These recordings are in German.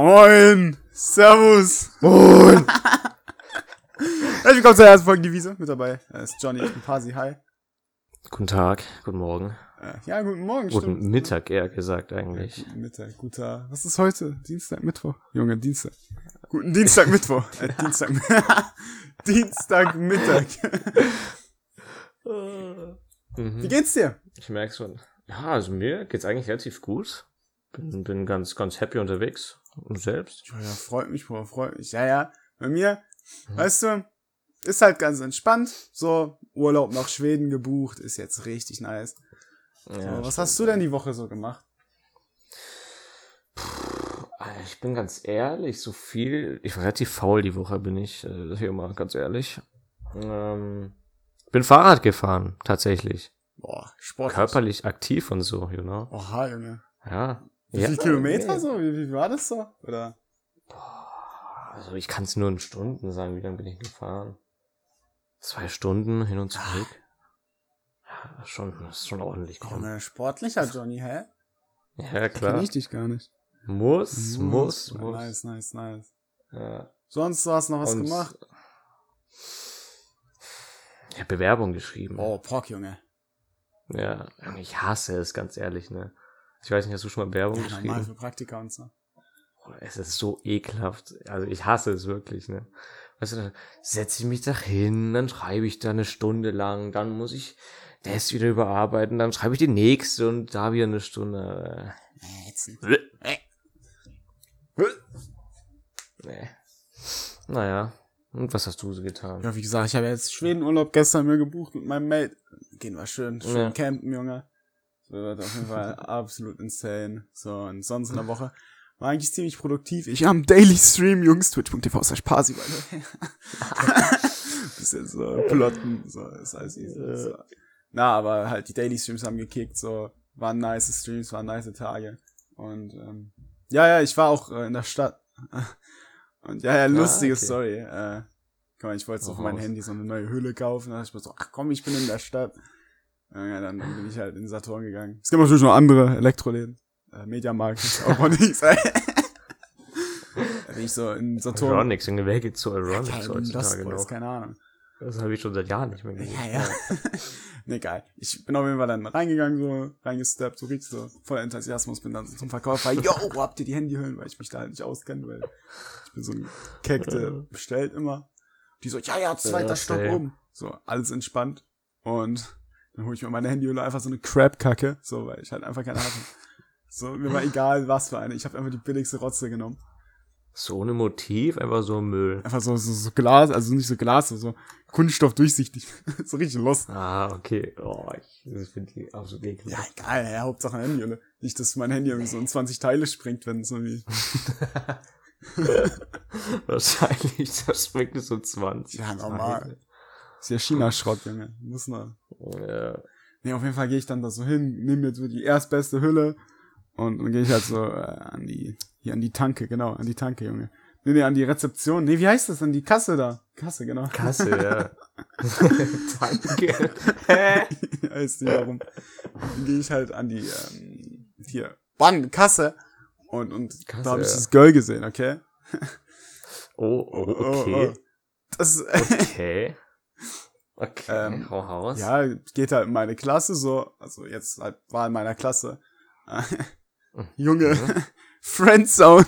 Moin! Servus! Moin! Herzlich willkommen zur ersten Folge Devise. Mit dabei ist Johnny, ich bin Pasi, hi. Guten Tag, guten Morgen. Äh, ja, guten Morgen, Guten stimmt. Mittag eher gesagt eigentlich. Guten Mittag, guter. Was ist heute? Dienstag, Mittwoch? Junge, Dienstag. Guten Dienstag, Mittwoch. Äh, Dienstag. Dienstag, Mittag. Wie Mhm. geht's dir? Ich merke schon. Ja, also mir geht's eigentlich relativ gut. Bin, bin ganz, ganz happy unterwegs. Und selbst? Ja, freut mich, Bro, freut mich. Ja, ja. Bei mir, weißt du, ist halt ganz entspannt. So, Urlaub nach Schweden gebucht, ist jetzt richtig nice. Ja, So, was hast du denn die Woche so gemacht? Ich bin ganz ehrlich, so viel. Ich war relativ faul die Woche, bin ich. äh, Hier mal ganz ehrlich. Ähm, bin Fahrrad gefahren, tatsächlich. Boah, Sport. Körperlich aktiv und so, you know. Oha, Junge. Ja. Wie ja, viele Kilometer nee. so? Wie, wie war das so? Oder? Also ich kann es nur in Stunden sagen, wie lange bin ich gefahren? Zwei Stunden hin und zurück. Ja, schon, das ist schon ordentlich. Komm. Junge, sportlicher Johnny, hä? Ja, klar. Kenn ich dich gar nicht. Muss, muss, Ja, muss. Nice, nice, nice. Ja. Sonst hast du noch was Und- gemacht? Ich habe Bewerbung geschrieben. Oh, Pock, Junge. Ja, ich hasse es, ganz ehrlich, ne? Ich weiß nicht, hast du schon mal Bewerbung Ja, normal für Praktika und so. Es ist so ekelhaft. Also ich hasse es wirklich, ne? Weißt du, dann setze ich mich da hin, dann schreibe ich da eine Stunde lang, dann muss ich das wieder überarbeiten, dann schreibe ich die nächste und da wieder eine Stunde. Äh, ätzend. Äh. Nee. Naja. Und was hast du so getan? Ja, wie gesagt, ich habe jetzt Schwedenurlaub gestern mir gebucht mit meinem Mate. Gehen wir schön, schön Ja. campen, Junge. Das wird auf jeden Fall absolut insane. So, und sonst in der Woche war eigentlich ziemlich produktiv. Ich am Daily Stream, Jungs, twitch.tv slash parsi, way. Bisschen so plotten, so, ist alles easy. So. Na, aber halt die Daily Streams haben gekickt, so, waren nice Streams, waren nice Tage. Und, ähm, ja, ja, ich war auch äh, in der Stadt. Und ja, ja, lustige okay. Story. Äh, komm, ich wollte so auf mein. Handy so eine neue Hülle kaufen. Da ich mir so, ach komm, ich bin in der Stadt. Ja, dann bin ich halt in Saturn gegangen. Es gibt natürlich noch andere Elektroläden. Äh, Mediamarkt ist auch noch nichts. bin ich so in Saturn. Aeronix, Junge, wer geht zu Ja, Aeronix Lost heutzutage Boys, noch? keine Ahnung. Das habe ich schon seit Jahren nicht mehr gesehen. Ja, ja. nee, geil. Ich bin auf jeden Fall dann reingegangen, so, reingesteppt, so richtig so, voller Enthusiasmus, bin dann so zum Verkäufer, yo, wo habt ihr die Handyhüllen? Weil ich mich da halt nicht auskenne, weil ich bin so ein Keck, der bestellt immer. Die so, ja, ja, zweiter Ja, Stock oben. So, alles entspannt. Und dann hole ich mir meine Handyhülle einfach so eine Crap-Kacke, so, weil ich halt einfach keine hatte. So, mir war egal, was für eine. Ich habe einfach die billigste Rotze genommen. So ohne Motiv, einfach so Müll. Einfach so, so, so Glas, also nicht so Glas, so, so Kunststoff durchsichtig. so richtig lost. Ah, okay. Oh, ich finde die absolut Ja, ekelhaft. egal, ja, Hauptsache ein Handy, oder? Nicht, dass mein Handy irgendwie so in 20 Teile springt, wenn es irgendwie. Wahrscheinlich, das springt so 20. Ja, normal. Ist ja China-Schrott, Junge. Muss noch. Ja. Nee, auf jeden Fall gehe ich dann da so hin, nehme jetzt so die erstbeste Hülle und dann gehe ich halt so äh, an die, hier an die Tanke, genau, an die Tanke, Junge. Nee, nee, an die Rezeption. Nee, wie heißt das? An die Kasse da. Kasse, genau. Kasse, ja. Danke. Hä? heißt nicht warum. Dann gehe ich halt an die, ähm, hier, Bann, Kasse. Und, und Kasse, da habe ich ja. das Girl gesehen, okay? Oh, oh, okay. Das, Okay. Okay, Ähm, hau raus. ja, geht halt in meine Klasse so, also jetzt halt war in meiner Klasse. Junge, Friendzone.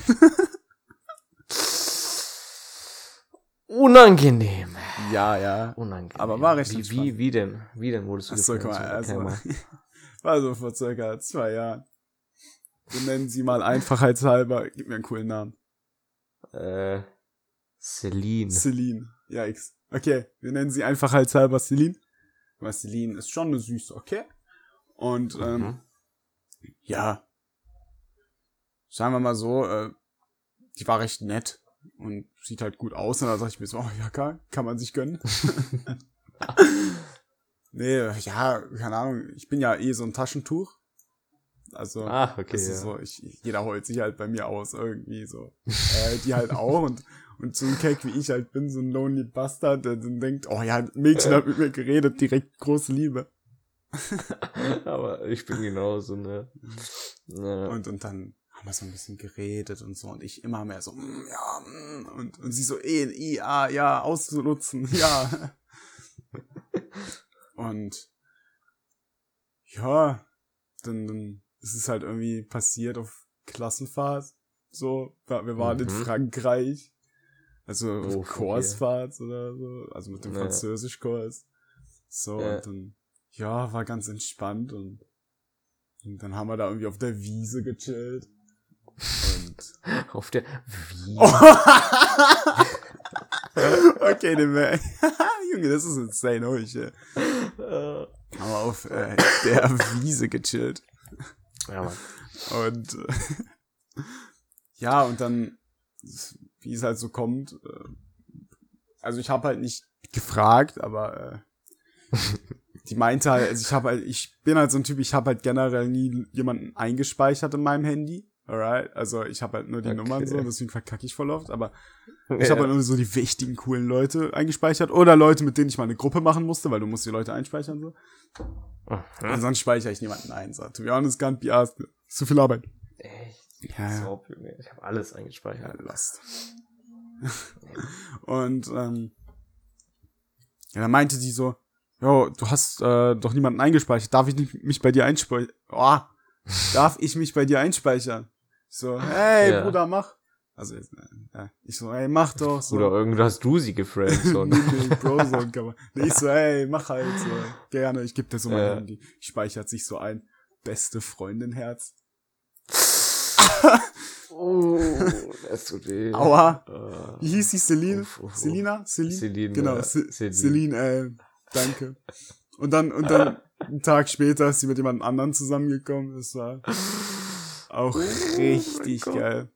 Unangenehm. Ja, ja. Unangenehm. Aber war recht wie, wie, wie denn? Wie denn wurdest du Achso, guck mal, also, Erklär war so vor circa zwei Jahren. Wir nennen sie mal einfachheitshalber, gib mir einen coolen Namen. Äh, Celine. Celine. Ja, X. Okay, wir nennen sie einfachheitshalber Celine. Weil Celine ist schon eine süße, okay? Und, ähm, Mhm. ja, sagen wir mal so, äh, die war recht nett und sieht halt gut aus. Und da dachte ich mir so, oh ja, kann, kann man sich gönnen. nee, ja, keine Ahnung. Ich bin ja eh so ein Taschentuch. Also, Ah, okay. das Ja. ist so, ich, ich- jeder heult sich halt bei mir aus irgendwie so. Äh, die halt auch und, und so ein Keck wie ich halt bin, so ein Lonely Bastard, der dann denkt, oh ja, ein Mädchen hat mit mir geredet, direkt große Liebe. Aber ich bin genauso, ne? Ja. Und, und dann haben wir so ein bisschen geredet und so und ich immer mehr so, mm, ja, mm, und, und sie so, E, I, A, ja, auszunutzen, ja. und ja, dann, dann ist es halt irgendwie passiert auf Klassenfahrt. So, wir waren Mhm. in Frankreich. Also Oh, Kursfahrt oder so. Also mit dem Ja. Französischkurs. So, Ja. und dann, ja, war ganz entspannt und, und dann haben wir da irgendwie auf der Wiese gechillt. Und Auf der Wie? okay, den Mann. Junge, das ist insane, oh äh, Äh, haben wir auf äh, der Wiese gechillt. ja, Mann. Und äh, ja, und dann, wie es halt so kommt, äh, also ich habe halt nicht gefragt, aber äh, die meinte halt, also ich habe halt, ich bin halt so ein Typ, ich habe halt generell nie jemanden eingespeichert in meinem Handy. Alright, also ich habe halt nur die Okay. Nummern so, deswegen verkacke ich voll oft, aber Ja. ich habe halt nur so die wichtigen, coolen Leute eingespeichert oder Leute, mit denen ich mal eine Gruppe machen musste, weil du musst die Leute einspeichern so. Mhm. Und sonst speichere ich niemanden ein, so. To be honest, can't be asked. Zu viel Arbeit. Echt? Ja, ja. So. Ich habe alles Ja, eingespeichert. Last. und ähm, ja, dann meinte die so, jo, du hast äh, doch niemanden eingespeichert, darf ich nicht, mich bei dir einspeichern? Oh, darf ich mich bei dir einspeichern? Ich so, hey, Ja. Bruder, mach. Also, äh, ja, ich so, hey, mach doch. So. Oder irgendwo hast du sie gefriendzoned. nee, nee, Brozone kann man. Nee, ich so, hey, mach halt so. Gerne, ich geb dir so mein Ja. Handy. Speichert sich so ein. Beste Freundin Herz. Oh, das tut weh. Aua. Äh, Wie hieß die Celine? Uff, uff. Selina? Celine? Celine, Genau, ja, Ce- Celine. Celine, äh, danke. Und dann, und dann, einen Tag später ist sie mit jemand anderem zusammengekommen. Das war auch Oh richtig geil.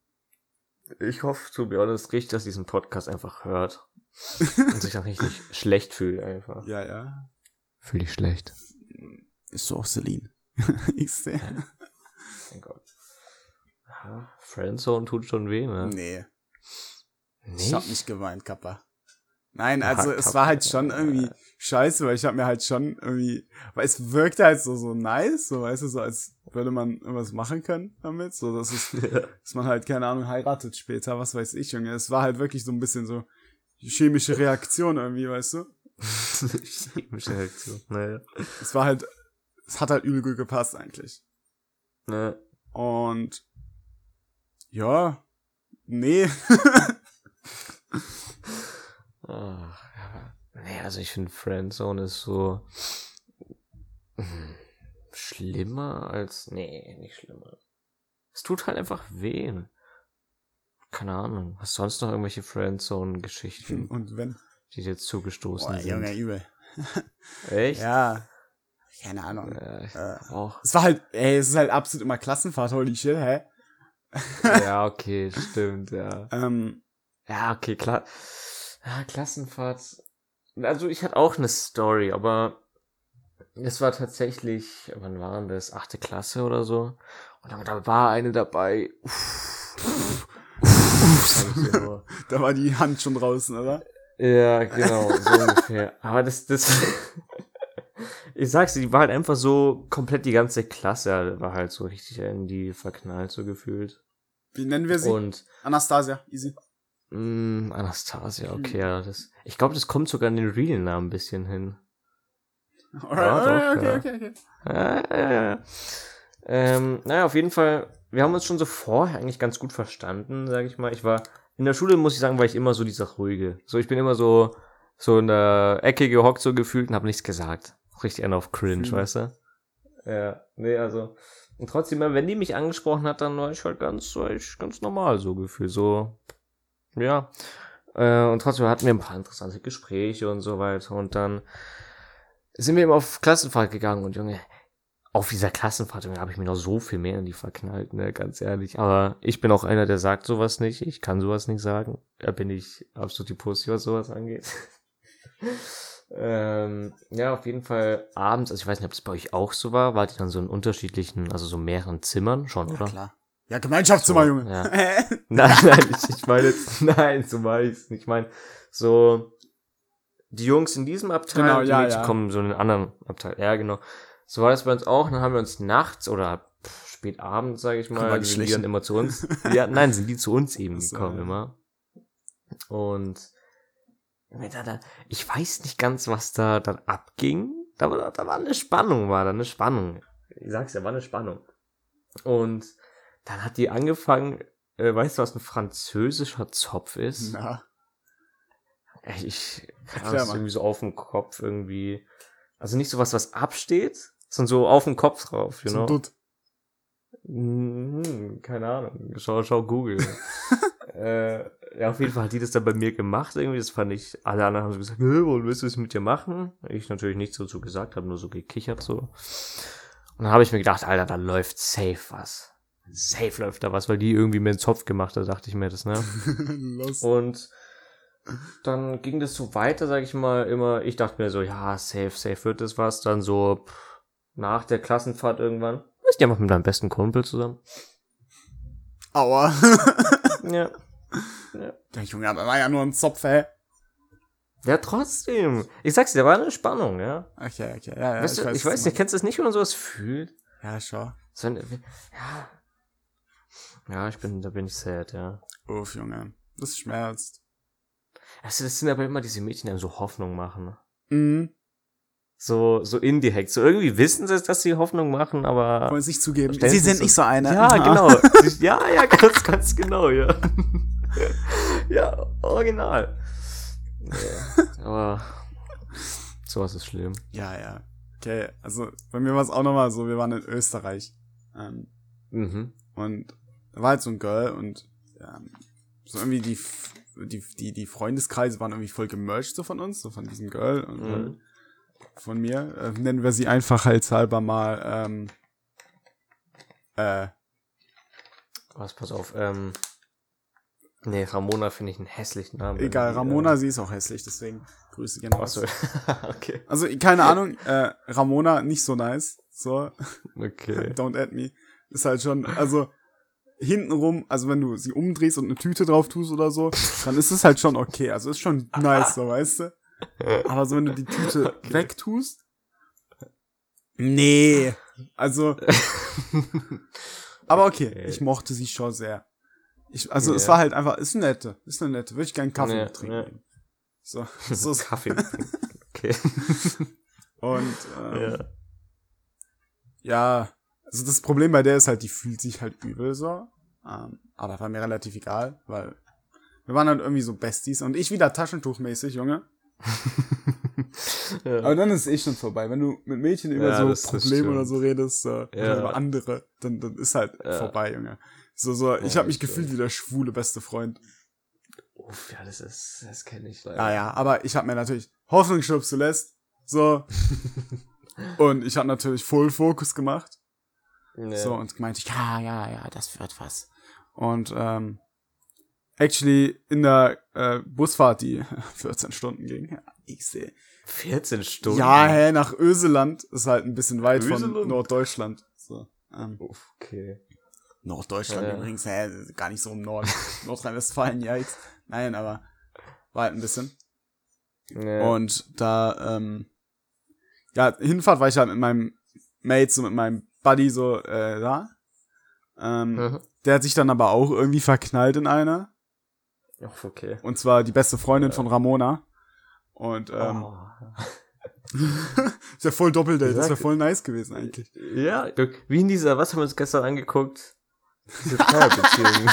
Ich hoffe, to be honest, richtig, dass diesen Podcast einfach hört. Und sich auch richtig schlecht fühlt einfach. Ja, ja. Fühl ich schlecht. Ist so auch Celine. ich sehe. Mein Gott. Ja, Friendzone tut schon weh, ne? Nee, Nicht? ich hab nicht geweint, Kappa. Nein, Ja, also es Kappa. war halt schon irgendwie scheiße, weil ich hab mir halt schon irgendwie, weil es wirkte halt so, so nice, so weißt du, so als würde man irgendwas machen können damit, so dass es dass man halt, keine Ahnung, heiratet später, was weiß ich, Junge. Es war halt wirklich so ein bisschen so chemische Reaktion irgendwie, weißt du? Chemische Reaktion. Naja. Es war halt, es hat halt übel gut gepasst eigentlich. Ne. Und ja, nee. Ach, ja. Nee, also ich finde Friendzone ist so schlimmer als. Nee, nicht schlimmer. Es tut halt einfach weh. Keine Ahnung. Hast du sonst noch irgendwelche Friendzone-Geschichten, Und wenn. die dir zugestoßen Boah, sind? Junge, übel. Echt? Ja. Keine Ahnung. Ja, Äh, auch. es war halt, ey, es ist halt absolut immer Klassenfahrt, holy shit, hä? Ja, okay, stimmt, ja. Ähm, Ja, okay, klar. Ja, Klassenfahrt. Also ich hatte auch eine Story, aber es war tatsächlich, wann war denn das? Achte Klasse oder so. Und da, war eine dabei. Uff, uff, nur. da war die Hand schon draußen, oder? Ja, genau, so ungefähr. Aber das, das, ich sag's dir, die war halt einfach so komplett die ganze Klasse war halt so richtig in die verknallt so gefühlt. Wie nennen wir sie? Und Anastasia, easy. Mm, Anastasia, okay, ja, das. Ich glaube, das kommt sogar an den Real-Namen ein bisschen hin. Alright, Ja, alright, doch, okay, ja. okay, okay. Ja, ja, ja. Ähm, naja, auf jeden Fall, wir haben uns schon so vorher eigentlich ganz gut verstanden, sage ich mal. Ich war, in der Schule, muss ich sagen, war ich immer so dieser Ruhige. So, ich bin immer so, so in der Ecke gehockt, so gefühlt und habe nichts gesagt. Richtig einer auf Cringe, Hm. weißt du? Ja, nee, also. Und trotzdem, wenn die mich angesprochen hat, dann war ich halt ganz, war ich ganz normal so gefühlt. So, ja. Äh, und trotzdem hatten wir ein paar interessante Gespräche und so weiter. Und dann sind wir eben auf Klassenfahrt gegangen und Junge, auf dieser Klassenfahrt habe ich mir noch so viel mehr in die verknallt, ne, ganz ehrlich. Aber ich bin auch einer, der sagt sowas nicht. Ich kann sowas nicht sagen. Da bin ich absolut die Pussy, was sowas angeht. ähm, ja, auf jeden Fall abends, also ich weiß nicht, ob es bei euch auch so war, wart ihr dann so in unterschiedlichen, also so mehreren Zimmern schon, Ja, oder? klar. Ja, Gemeinschaftszimmer, So, Junge. ja. Nein, nein, ich, ich meine jetzt, nein, so meine ich Ich meine, so, die Jungs in diesem Abteil, Genau, die ja, Mädchen ja. kommen so in den anderen Abteil. Ja, genau. So war das bei uns auch. Dann haben wir uns nachts oder pff, spät abends, sage ich mal, die sind die Schlechten. dann immer zu uns. ja, nein, sind die zu uns eben Ach so, gekommen ja. immer. Und ich weiß nicht ganz, was da dann abging. Da war, da war eine Spannung, war da eine Spannung. Ich sag's ja, war eine Spannung. Und dann hat die angefangen, äh, weißt du, was ein französischer Zopf ist? Na, Ich Erklär kann das irgendwie so auf dem Kopf irgendwie. Also nicht sowas, was absteht, sondern so auf dem Kopf drauf, you so know? Dutt. Hm, keine Ahnung. Schau, schau Google. äh, ja, auf jeden Fall hat die das dann bei mir gemacht irgendwie. Das fand ich, alle anderen haben so gesagt, "Hä, wollen willst du es mit dir machen? Ich natürlich nichts dazu gesagt, habe nur so gekichert so. Und dann habe ich mir gedacht, Alter, da läuft safe was. Safe läuft da was, weil die irgendwie mir einen Zopf gemacht hat, dachte ich mir das, ne? Und dann ging das so weiter, sag ich mal, immer, ich dachte mir so, ja, safe, safe wird das was. Dann so pff, nach der Klassenfahrt irgendwann. Ist ja mal mit deinem besten Kumpel zusammen. Aua. Ja. Der Junge, aber war ja nur ein Zopf, hä? Ja, trotzdem. Ich sag's dir, da war eine Spannung, ja. Okay, okay, ja, ja. weißt du, ich weiß, was nicht, kennst du das nicht, wenn man sowas fühlt? du. Ja, schau. So ein, ja. Ja, ich bin, da bin ich sad, ja. Uff, Junge. Das schmerzt. Also, das sind aber immer diese Mädchen, die einem so Hoffnung machen. ne? Mhm. So, so indirekt. So irgendwie wissen sie, dass sie Hoffnung machen, aber. Wollen es nicht zugeben. Sie sind so- nicht so eine. Ja, genau. ja, ja, ganz, ganz genau, ja. ja, original. Nee, aber sowas ist schlimm. Ja, ja. Okay, also bei mir war es auch nochmal so, wir waren in Österreich. Ähm, Mhm. und da war halt so ein Girl und ähm, so irgendwie die, die, die, die Freundeskreise waren irgendwie voll gemerged so von uns, so von diesem Girl und Mhm. Halt von mir. Äh, nennen wir sie einfachheitshalber mal ähm, äh, Was, pass auf, ähm. Nee, Ramona finde ich einen hässlichen Namen. egal, irgendwie, Ramona, sie ist auch hässlich, deswegen Grüße gerne Äh, raus. achso. okay. Also, keine Ahnung, äh, Ramona nicht so nice. So, Okay. don't add me. Ist halt schon, also hintenrum, also wenn du sie umdrehst und eine Tüte drauf tust oder so, dann ist es halt schon okay. Also ist schon nice, so weißt du. Aber so wenn du die Tüte wegtust, nee. Also, aber okay, Okay. ich mochte sie schon sehr. Ich, also es Ja. war halt einfach, ist eine nette, ist eine nette. Würde ich gerne Kaffee mit trinken. ja. So, so ist Kaffee. okay. Und ähm, ja. Ja, also das Problem bei der ist halt, die fühlt sich halt übel so. Ähm, aber war mir relativ egal, weil wir waren halt irgendwie so Besties und ich wieder Taschentuchmäßig, Junge. ja. Aber dann ist es eh schon vorbei. Wenn du mit Mädchen über Ja, so Probleme oder so redest, äh, oder über andere, dann, dann ist halt vorbei, Junge. So, so, ich Ja, habe mich das gefühlt wie der schwule beste Freund. Uff, ja, das ist, das kenne ich leider. Ja, ja, aber ich habe mir natürlich Hoffnung stirbt zuletzt. So. und ich habe natürlich Full Focus gemacht. Ja. So, und ich, ja, ja, ja, das wird was. Und ähm, actually in der äh, Busfahrt, die 14 Stunden ging, ja, ich sehe. 14 Stunden? Ja, hä, nach Öseland ist halt ein bisschen weit von Öseland? Norddeutschland. So, ähm, okay. Norddeutschland Ja. übrigens, hä, gar nicht so im Norden. Nordrhein-Westfalen, ja, jetzt. Nein, aber war halt ein bisschen. Ja. Und da, ähm, ja, Hinfahrt war ich halt mit meinem Mate, so mit meinem Buddy so äh, da. Ähm, Mhm. Der hat sich dann aber auch irgendwie verknallt in eine. Uff, okay. Und zwar die beste Freundin von Ramona. Und ähm, oh. ist ja voll Doppeldate, das wäre voll nice gewesen eigentlich. Ja, wie in dieser, was haben wir uns gestern angeguckt? Diese Dreierbeziehung.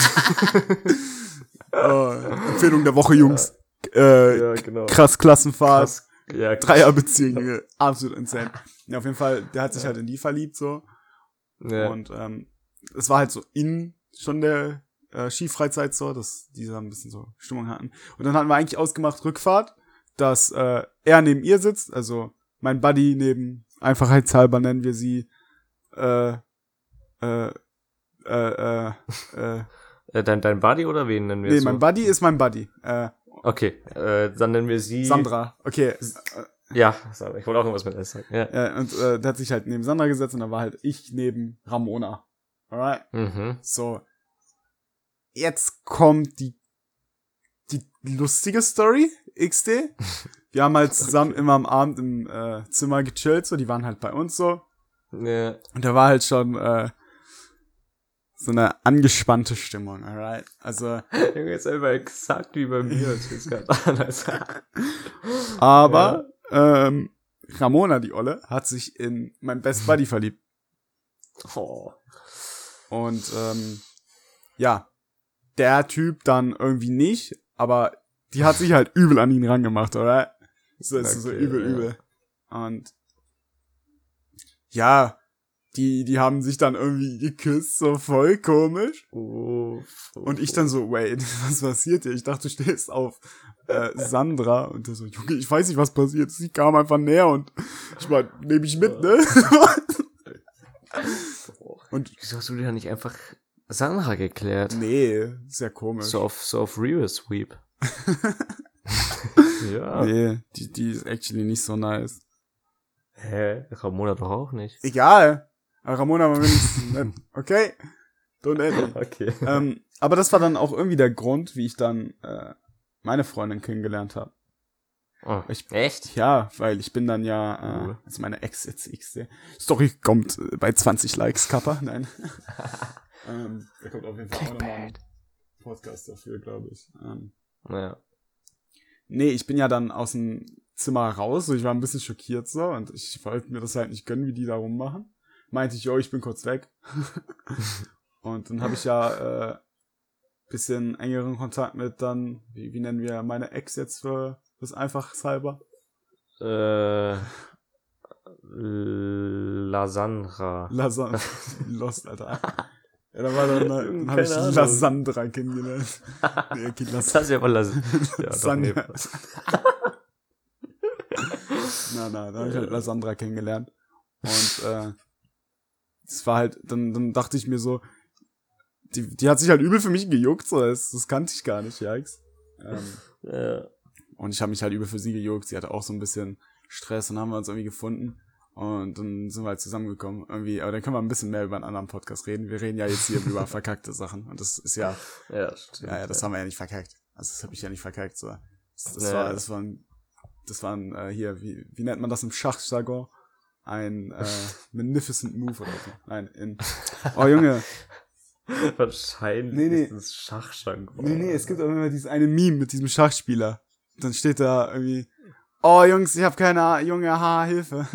Oh, Empfehlung der Woche, Jungs. Äh, ja, genau. krass Klassenfahrt, Krass. Ja, Dreierbeziehung, Junge. absolut insane. Ja, auf jeden Fall, der hat sich halt in die verliebt so. Ja. Und ähm, es war halt so in schon der äh, Skifreizeit so, dass die da ein bisschen so Stimmung hatten. Und dann hatten wir eigentlich ausgemacht Rückfahrt, dass äh, er neben ihr sitzt, also mein Buddy neben, einfachheitshalber nennen wir sie, äh, äh, äh, äh, äh, Äh, dein, dein Buddy oder wen nennen wir nee, so? mein Buddy ist mein Buddy, äh, Okay, äh, dann nennen wir sie. Sandra, okay, Ja, Sandra. Ich wollte auch irgendwas mit S sagen. Ja. äh, und äh, der hat sich halt neben Sandra gesetzt und dann war halt ich neben Ramona. Alright? Mhm. So. Jetzt kommt die, die lustige Story, XD. Wir haben halt zusammen immer am Abend im äh, Zimmer gechillt, so, die waren halt bei uns so. Ja. Und da war halt schon, äh, so eine angespannte Stimmung, alright? Also, Junge, ist einfach exakt wie bei mir. Aber ähm, Ramona, die Olle, hat sich in mein Best Buddy verliebt. Oh. Und ähm, ja, der Typ dann irgendwie nicht, aber die hat sich halt übel an ihn rangemacht, oder? So ist so Okay, übel, ja. übel. Und ja, die, die haben sich dann irgendwie geküsst, so voll komisch. Uff. Und ich dann so, wait, was passiert hier? Ich dachte, du stehst auf äh, Sandra. Und der so, Junge, ich weiß nicht, was passiert. Sie kam einfach näher und ich war, nehme ich mit, ne? und Wieso hast du dir nicht einfach Sandra geklärt? nee, sehr komisch. So auf, so auf Real Sweep. ja. Nee, die, die ist actually nicht so nice. Hä? Ramona doch auch nicht. Egal. Aber Ramona war wenigstens nett. Okay? Don't end. Okay. ähm, aber das war dann auch irgendwie der Grund, wie ich dann äh, meine Freundin kennengelernt habe. Oh, Ich- echt? Ja, weil ich bin dann ja, äh, also meine Ex jetzt X. Story kommt äh, bei 20 Likes, Kappa. Nein. ähm, da kommt auf jeden Fall auch nochmal ein Podcast dafür, glaube ich. Ähm, Naja. nee, ich bin ja dann aus dem Zimmer raus, so ich war ein bisschen schockiert so und ich wollte mir das halt nicht gönnen, wie die da rummachen. Meinte ich, yo, ich bin kurz weg. und dann habe ich ja äh, bisschen engeren Kontakt mit dann, wie, wie nennen wir meine Ex jetzt für das Einfachshalber? Äh, Lasandra. Lasan Lost, Alter. Ja, da war dann, dann habe ich. Lasandra kennengelernt. Nee, okay, Las Das ist ja voll Las ja. Sanja. na, na, da habe ich halt Lasandra kennengelernt. Und äh, es war halt, dann, dann dachte ich mir so, die, die hat sich halt übel für mich gejuckt, so, das, das kannte ich gar nicht, Jax. Ähm, Ja. und ich habe mich halt übel für sie gejuckt. Sie hatte auch so ein bisschen Stress und haben wir uns irgendwie gefunden. Und dann sind wir halt zusammengekommen. Irgendwie, aber dann können wir ein bisschen mehr über einen anderen Podcast reden. Wir reden ja jetzt hier über verkackte Sachen. Und das ist ja, Ja, stimmt. ja, ja, das haben wir ja nicht verkackt. Also das habe ich ja nicht verkackt. So. Das, das Ja. war, das war ein, das war ein, äh, hier, wie, wie nennt man das im Schachjargon? Ein äh, magnificent move oder so. Nein, in. Oh Junge. Wahrscheinlich Nee, nee. ist es Schachschrank. Nee, nee, es gibt auch immer dieses eine Meme mit diesem Schachspieler. Dann steht da irgendwie, oh Jungs, ich habe keine Ha- junge Haarhilfe.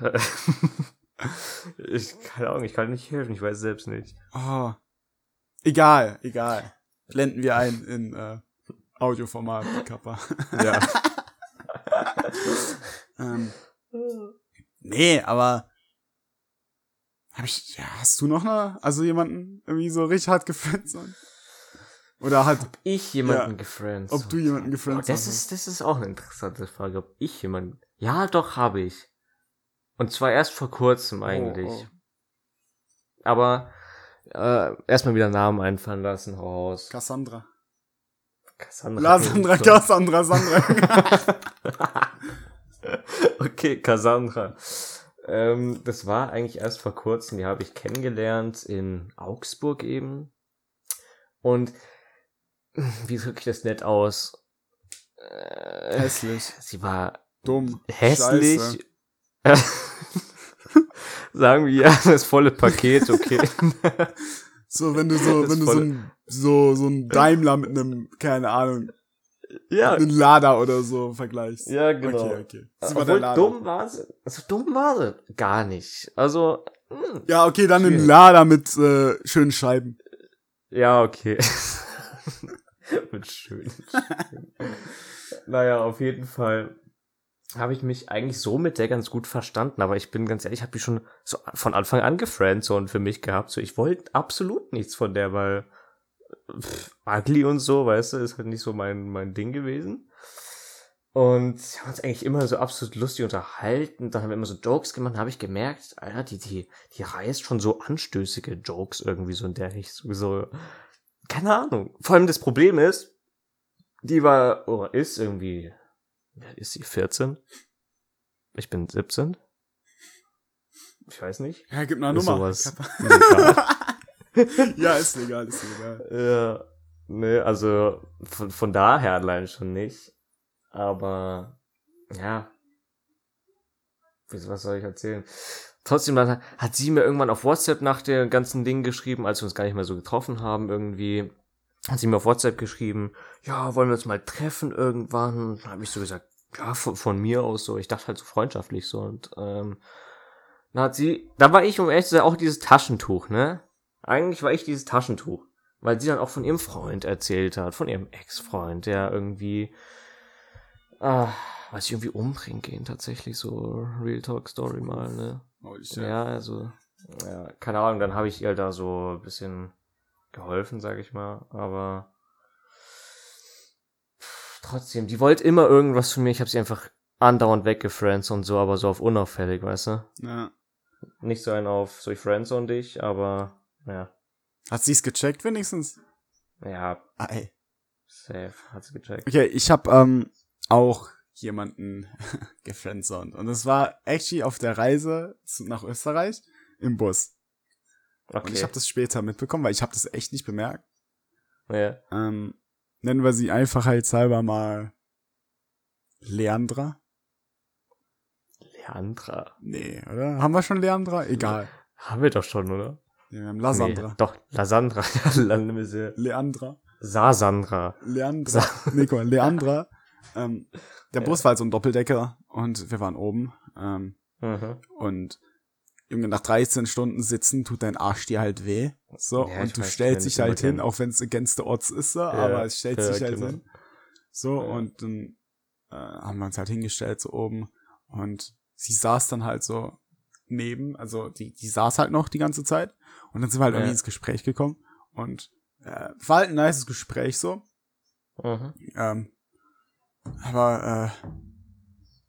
ich, keine Ahnung, ich kann nicht helfen, ich weiß selbst nicht. Oh. Egal, egal. Blenden wir ein in äh, Audioformat, die Kappa. Ja. ähm, nee, aber hab ich, ja, hast du noch eine, also jemanden irgendwie so richtig hart gefriendzoned? Oder hat, ich jemanden Ja. gefriendet. ob du jemanden Oh, gefriendzoned das ist, das ist auch eine interessante Frage, ob ich jemanden. Ja, doch, habe ich. Und zwar erst vor kurzem eigentlich. Oh, Aber äh, erstmal wieder Namen einfallen lassen, hau raus. Cassandra. Cassandra. La Sandra, Cassandra, Sandra. okay, Cassandra. Ähm, das war eigentlich erst vor kurzem, die habe ich kennengelernt in Augsburg eben. Und wie drücke ich das nett aus? Äh, Hässlich. sie war Dumm. hässlich. Scheiße. Sagen wir ja, das volle Paket, okay. So, wenn du so, Das wenn du so ein, so, so ein Daimler mit einem, keine Ahnung, ja, einen Lada oder so vergleichst. ja, genau. Okay, okay. War der Obwohl, Lada. dumm war sie. Also dumm war sie. Gar nicht. Also, hm, Ja, okay, dann ein Schwierig. Lada mit äh, schönen Scheiben. Ja, okay. Mit schön. naja, auf jeden Fall habe ich mich eigentlich so mit der ganz gut verstanden, aber ich bin ganz ehrlich, ich habe die schon so von Anfang an gefriendzone für mich gehabt. So, ich wollte absolut nichts von der, weil pff, ugly und so, weißt du, ist halt nicht so mein, mein Ding gewesen. Und wir haben uns eigentlich immer so absolut lustig unterhalten. Dann haben wir immer so Jokes gemacht. Habe ich gemerkt, Alter, die, die, die reißt schon so anstößige Jokes irgendwie so in der Richtung. So, keine Ahnung. Vor allem das Problem ist, die war, oder ist irgendwie, ist sie 14? Ich bin 17? Ich weiß nicht. Ja, gib eine Ist Nummer. sowas legal. ja, ist legal, ist legal. Ja, ne, also von, von daher allein schon nicht. Aber ja, was soll ich erzählen? trotzdem hat sie mir irgendwann auf WhatsApp nach der ganzen Ding geschrieben, als wir uns gar nicht mehr so getroffen haben, irgendwie, hat sie mir auf WhatsApp geschrieben, ja, wollen wir uns mal treffen irgendwann? Dann habe ich so gesagt, ja, von, von, mir aus so. Ich dachte halt so freundschaftlich so und ähm, dann hat sie, da war ich um ehrlich zu sein auch dieses Taschentuch, ne? Eigentlich war ich dieses Taschentuch, weil sie dann auch von ihrem Freund erzählt hat, von ihrem Ex-Freund, der irgendwie, ah, weiß ich irgendwie umbringen gehen tatsächlich so Real Talk Story mal, ne? Oh, ja. ja, also ja, keine Ahnung, dann habe ich ihr da so ein bisschen geholfen, sag ich mal, aber trotzdem, die wollte immer irgendwas von mir, ich habe sie einfach andauernd weggefriends und so, aber so auf unauffällig, weißt du? Ja. Nicht so ein auf, so ich friendzone dich, aber ja. Hat sie es gecheckt wenigstens? Ja. Ei. Safe, hat sie gecheckt. Okay, ich habe ähm, auch jemanden gefriendzoned und es war actually auf der Reise zu, nach Österreich im Bus. Okay. Und ich habe das später mitbekommen, weil ich habe das echt nicht bemerkt. Ja. Ähm, nennen wir sie einfachheitshalber mal Leandra. Leandra? Nee, oder? Haben wir schon Leandra? Egal. Haben wir doch schon, oder? Ja, wir haben Lasandra. Nee, doch, Lasandra. Leandra. Sasandra. Leandra. Sa nee, guck mal, Leandra. Ähm, der Bus war halt so ein Doppeldecker und wir waren oben. Ähm, mhm. Und Junge, nach 13 Stunden sitzen tut dein Arsch dir halt weh. So, ja, und du weiß, stellst dich halt hin, auch wenn es against the odds ist, so, ja, aber es stellt ja, sich halt genau. hin. So, und dann äh, haben wir uns halt hingestellt, so oben. Und sie saß dann halt so neben, also die, die saß halt noch die ganze Zeit. Und dann sind wir halt irgendwie ins Gespräch gekommen. Und äh, war halt ein nices Gespräch so. Mhm. Ähm, aber äh,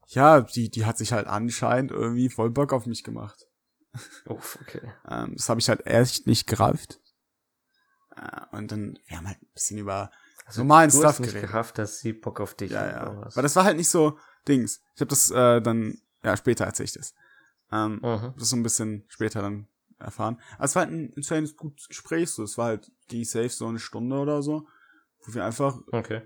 ja, die, die hat sich halt anscheinend irgendwie voll Bock auf mich gemacht. Uff, okay. ähm, das habe ich halt echt nicht gerafft. Äh, und dann, wir haben halt ein bisschen über also normalen du Stuff hast nicht gerafft, dass sie Bock auf dich ja. Ja. Weil das war halt nicht so Dings. Ich habe das äh, dann, ja, später erzähle ich das. Ähm, mhm. Das so ein bisschen später dann erfahren. Aber es war halt ein, kleines gutes Gespräch, so. Es war halt die safe so eine Stunde oder so, wo wir einfach okay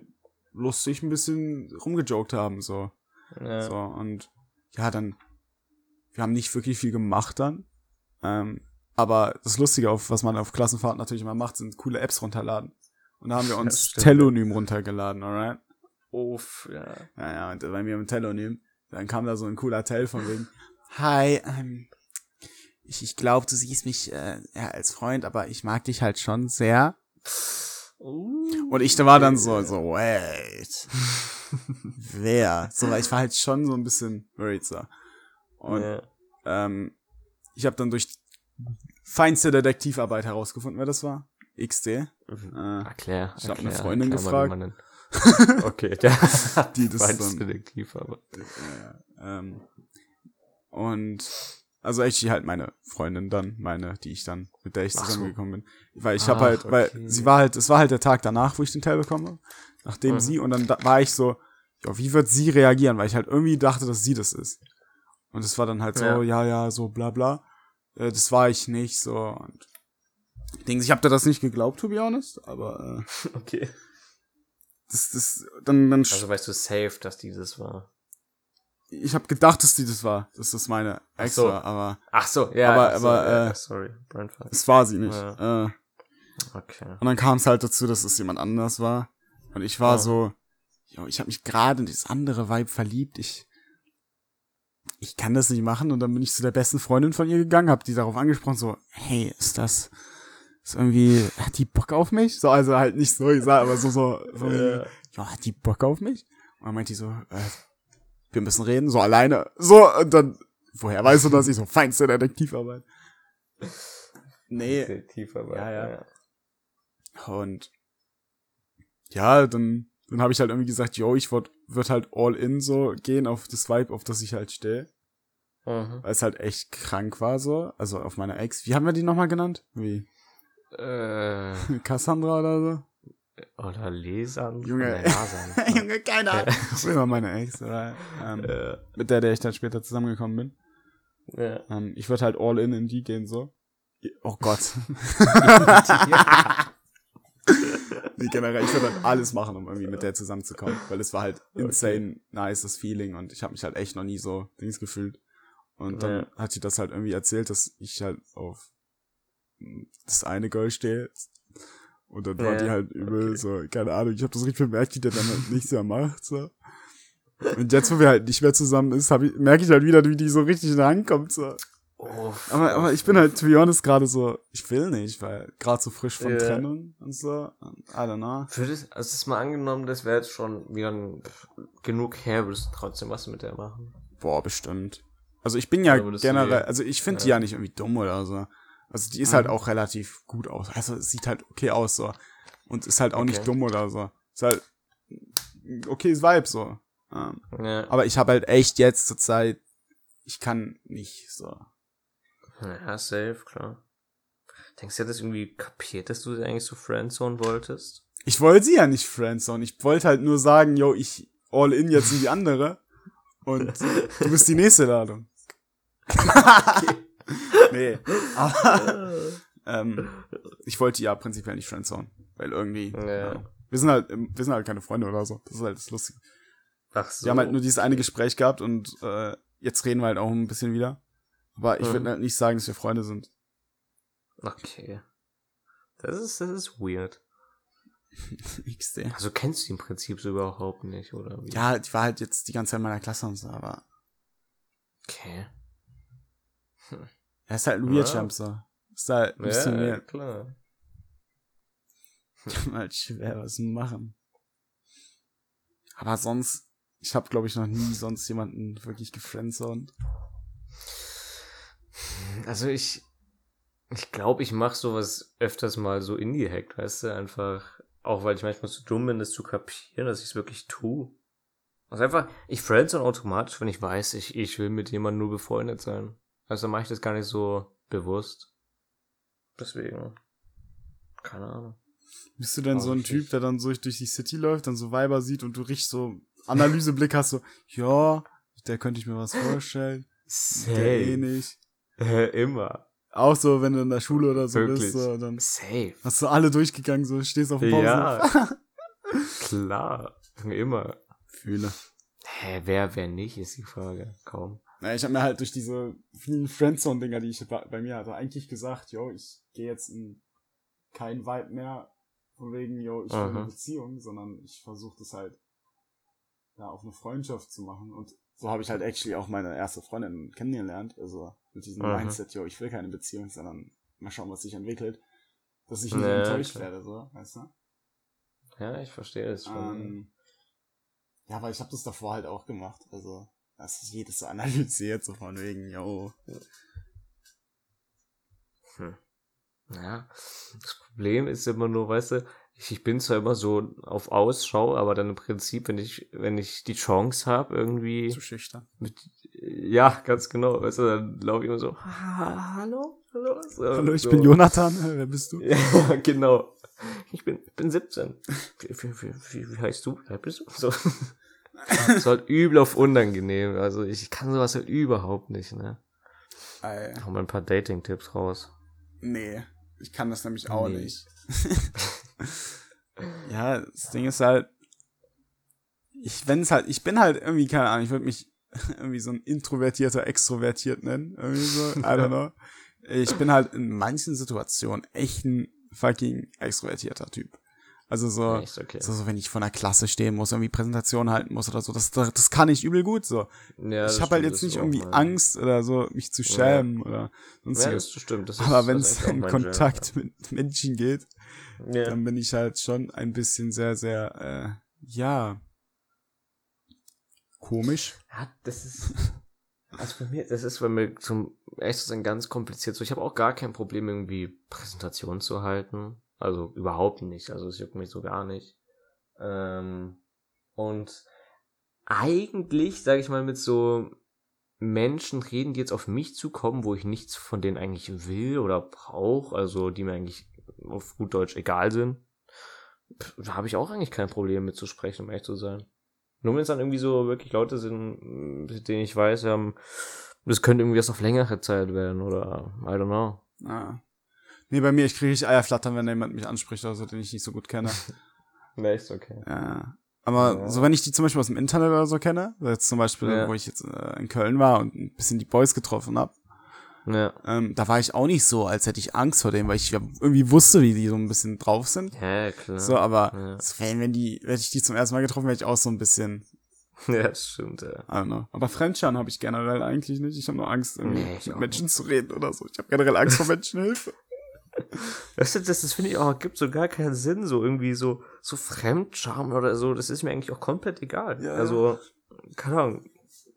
lustig ein bisschen rumgejoked haben, so. Ja. So, und ja, dann, wir haben nicht wirklich viel gemacht dann. Ähm, aber das Lustige, auf was man auf Klassenfahrt natürlich immer macht, sind coole Apps runterladen. Und da haben wir uns ja, Telonym runtergeladen, alright? Uff, ja. Ja, ja, und bei mir im Telonym, dann kam da so ein cooler Tell von wegen, hi, ähm, ich, ich glaube, du siehst mich äh, ja, als Freund, aber ich mag dich halt schon sehr. Und ich da war dann so, so, wait. Wer? So, weil ich war halt schon so ein bisschen worried so. Und ja. ähm, ich habe dann durch feinste Detektivarbeit herausgefunden, wer das war. XD. Mhm. Äh, erklär. Ich habe eine Freundin erklär, gefragt. okay, der die das feinste Detektivarbeit. Ja, ähm, und also actually halt meine Freundin dann, meine, die ich dann, mit der ich zusammengekommen bin. Weil ich habe halt, weil okay. sie war halt, es war halt der Tag danach, wo ich den Teil bekomme, nachdem mhm. sie, und dann da, war ich so, ja, wie wird sie reagieren? Weil ich halt irgendwie dachte, dass sie das ist. Und es war dann halt so, ja, ja, ja so bla bla. Äh, das war ich nicht, so. Und ich denke, ich habe da das nicht geglaubt, to be honest, aber äh, Okay. Das, das, dann, dann Also weißt du safe, dass dieses war ich habe gedacht, dass die das war, dass das meine Ex so. war, aber ach so, ja, aber aber so, ja, äh, sorry, es war sie nicht. Ja. Äh, okay. Und dann kam es halt dazu, dass es jemand anders war und ich war oh. so, jo, ich habe mich gerade in dieses andere Vibe verliebt. Ich ich kann das nicht machen und dann bin ich zu der besten Freundin von ihr gegangen, habe die darauf angesprochen, so, hey, ist das ist irgendwie hat die Bock auf mich? So also halt nicht so, ich sag, aber so so, so ja. ja, hat die Bock auf mich? Und dann meinte die so, äh, wir müssen reden, so alleine. So, und dann, woher weißt du, dass ich so feinste Detektivarbeit? Nee. Detektivarbeit. Ja, ja. ja. Und ja, dann, dann habe ich halt irgendwie gesagt, yo, ich würd, würd halt all in so gehen auf das Vibe, auf das ich halt stehe. Mhm. Weil es halt echt krank war so. Also auf meiner Ex. Wie haben wir die nochmal genannt? Wie? Äh. Cassandra oder so? Oder Lesern. Junge, Junge, keine Ahnung. War meine Ex, oder? Ähm, ja. Mit der, der ich dann später zusammengekommen bin. Ja. Ähm, ich würde halt all in in die gehen, so. Oh Gott. nee, generell, ich würde halt alles machen, um irgendwie mit der zusammenzukommen, weil es war halt insane okay. nice, das Feeling und ich habe mich halt echt noch nie so Dings gefühlt. Und dann Ja. hat sie das halt irgendwie erzählt, dass ich halt auf das eine Girl stehe. Und dann war Ja, die halt übel okay. so, keine Ahnung, ich habe das richtig bemerkt, wie der dann halt nichts mehr macht. So. Und jetzt, wo wir halt nicht mehr zusammen ist, hab ich, merke ich halt wieder, wie die so richtig rankommt. So. Oh, Aber, aber ich bin halt, to be honest, gerade so, ich will nicht, weil gerade so frisch von Ja. Trennung und so. I don't know. Für das, also das mal angenommen, das wäre jetzt schon wieder ein, genug her, würdest du trotzdem was mit der machen. Boah, bestimmt. Also ich bin ja generell, also ich finde die Ja. ja nicht irgendwie dumm oder so. Also die ist Mhm. halt auch relativ gut aus. Also sieht halt okay aus so. Und ist halt auch nicht Okay. dumm oder so. Ist halt okayes Vibe so. Ähm, Ja, aber ich habe halt echt jetzt zur Zeit, ich kann nicht so. Ja safe, klar. Denkst du, er hat das irgendwie kapiert, dass du sie eigentlich so Friendzone wolltest? Ich wollte sie ja nicht Friendzone. Ich wollte halt nur sagen, yo, ich all in jetzt in die andere. Und du bist die nächste Ladung. nee. Aber ähm, ich wollte ja prinzipiell nicht Friendzone. Weil irgendwie. Ja. Ja. Wir sind halt, wir sind halt keine Freunde oder so. Das ist halt das Lustige. Ach so. Wir haben halt nur dieses eine Gespräch gehabt und äh, jetzt reden wir halt auch ein bisschen wieder. Aber ich Mhm. würde halt nicht sagen, dass wir Freunde sind. Okay. Das ist, das ist weird. XD. Also kennst du die im Prinzip so überhaupt nicht, oder? wie? Ja, die war halt jetzt die ganze Zeit in meiner Klasse und so, aber Okay. er ist halt ein Weird. Champ so. Ist halt ein bisschen Ja, weird. klar. halt schwer was machen. Aber sonst, ich habe glaube ich noch nie sonst jemanden wirklich gefriendzoned. Also ich, ich glaube, ich mache sowas öfters mal so indie-hackt, weißt du, einfach, auch weil ich manchmal zu dumm bin, das zu kapieren, dass ich es wirklich tue. Also einfach, ich friendzone automatisch, wenn ich weiß, ich, ich will mit jemandem nur befreundet sein. Also mache ich das gar nicht so bewusst. Deswegen, keine Ahnung. Bist du denn so ein Typ, nicht. der dann so durch die City läuft, dann so Weiber sieht und du richtig so Analyseblick hast, so, ja, der könnte ich mir was vorstellen, der eh nicht. Äh, immer. Auch so, wenn du in der Schule oder so Wirklich. bist, so, dann Safe. hast du alle durchgegangen, so, stehst auf dem Pause. Ja. Klar. Immer. Fühle. Hä, wer, wer nicht, ist die Frage. Kaum. Na, ich habe mir halt durch diese vielen Friendzone-Dinger, die ich bei, mir hatte, eigentlich gesagt, yo, ich gehe jetzt in kein Vibe mehr von wegen, yo, ich will eine Aha. Beziehung, sondern ich versuche das halt ja auf eine Freundschaft zu machen. Und so habe ich halt actually auch meine erste Freundin kennengelernt. Also mit diesem Aha. Mindset, yo, ich will keine Beziehung, sondern mal schauen, was sich entwickelt. Dass ich nicht Ja, enttäuscht klar. werde, so, weißt du? Ja, ich verstehe es schon. Ähm, ja, aber ich habe das davor halt auch gemacht. Also, dass ich jedes so analysiert, so von wegen, yo, Ja, das Problem ist immer nur, weißt du, ich, ich bin zwar immer so auf Ausschau, aber dann im Prinzip, wenn ich, wenn ich die Chance habe, irgendwie zu schüchtern. mit, ja, ganz genau, weißt du, dann laufe ich immer so, "Ha- hallo, hallo, so, Hallo, ich so. bin Jonathan, äh, wer bist du? Ja, genau. Ich bin, ich bin 17. Wie, wie, wie, wie, heißt du? Alt bist du? So. Das ist halt übel auf unangenehm. Also ich kann sowas halt überhaupt nicht, ne? Ey, Hau mal ein paar Dating-Tipps raus. nee, ich kann das nämlich auch Nee. nicht. ja, das Ding ist halt, ich, wenn es halt, ich bin halt irgendwie, keine Ahnung, ich würde mich irgendwie so ein introvertierter Extrovertiert nennen, irgendwie so, I don't know. Ich bin halt in manchen Situationen echt ein fucking extrovertierter Typ. Also so, okay. so, so wenn ich vor einer Klasse stehen muss, irgendwie Präsentation halten muss oder so, das, das, kann ich übel gut so. Ja, ich habe halt jetzt nicht irgendwie Angst oder so, mich zu schämen oder Ja, sonstiges. das stimmt. Das ist, Aber wenn es mein Kontakt mit Menschen geht, Jam. Ja. dann bin ich halt schon ein bisschen sehr, sehr, äh, ja, komisch. Ja, das ist. Also bei mir, das ist bei mir zum echt zu sein ganz kompliziert. So, ich habe auch gar kein Problem, irgendwie Präsentation zu halten. Also überhaupt nicht. Also es juckt mich so gar nicht. Ähm, und eigentlich, sage ich mal, mit so Menschen reden, die jetzt auf mich zukommen, wo ich nichts von denen eigentlich will oder brauche, also die mir eigentlich auf gut Deutsch egal sind, da habe ich auch eigentlich kein Problem mit zu sprechen, um ehrlich zu sein. Nur wenn es dann irgendwie so wirklich Leute sind, mit denen ich weiß, ähm, das könnte irgendwie erst auf längere Zeit werden oder I don't know. Ah. Nee, bei mir, ich kriege ich Eierflattern, wenn jemand mich anspricht oder so, den ich nicht so gut kenne. Nee, ist okay. ja. Aber Ja. so, wenn ich die zum Beispiel aus dem Internet oder so kenne, jetzt zum Beispiel, Ja. wo ich jetzt äh, in Köln war und ein bisschen die Boys getroffen hab, Ja. ähm, da war ich auch nicht so, als hätte ich Angst vor denen, weil ich irgendwie wusste, wie die so ein bisschen drauf sind. Ja, klar. So, aber Ja. so, wenn, wenn die, hätte ich die zum ersten Mal getroffen, wäre ich auch so ein bisschen, Ja, das stimmt, ja. I don't know. Aber Fremdscham habe ich generell eigentlich nicht. Ich habe nur Angst, irgendwie Nee, mit Menschen zu reden oder so. Ich habe generell Angst vor Menschenhilfe. Weißt du, das, das finde ich auch, gibt so gar keinen Sinn, so irgendwie so, so Fremdscham oder so, das ist mir eigentlich auch komplett egal. Ja. Also, keine Ahnung,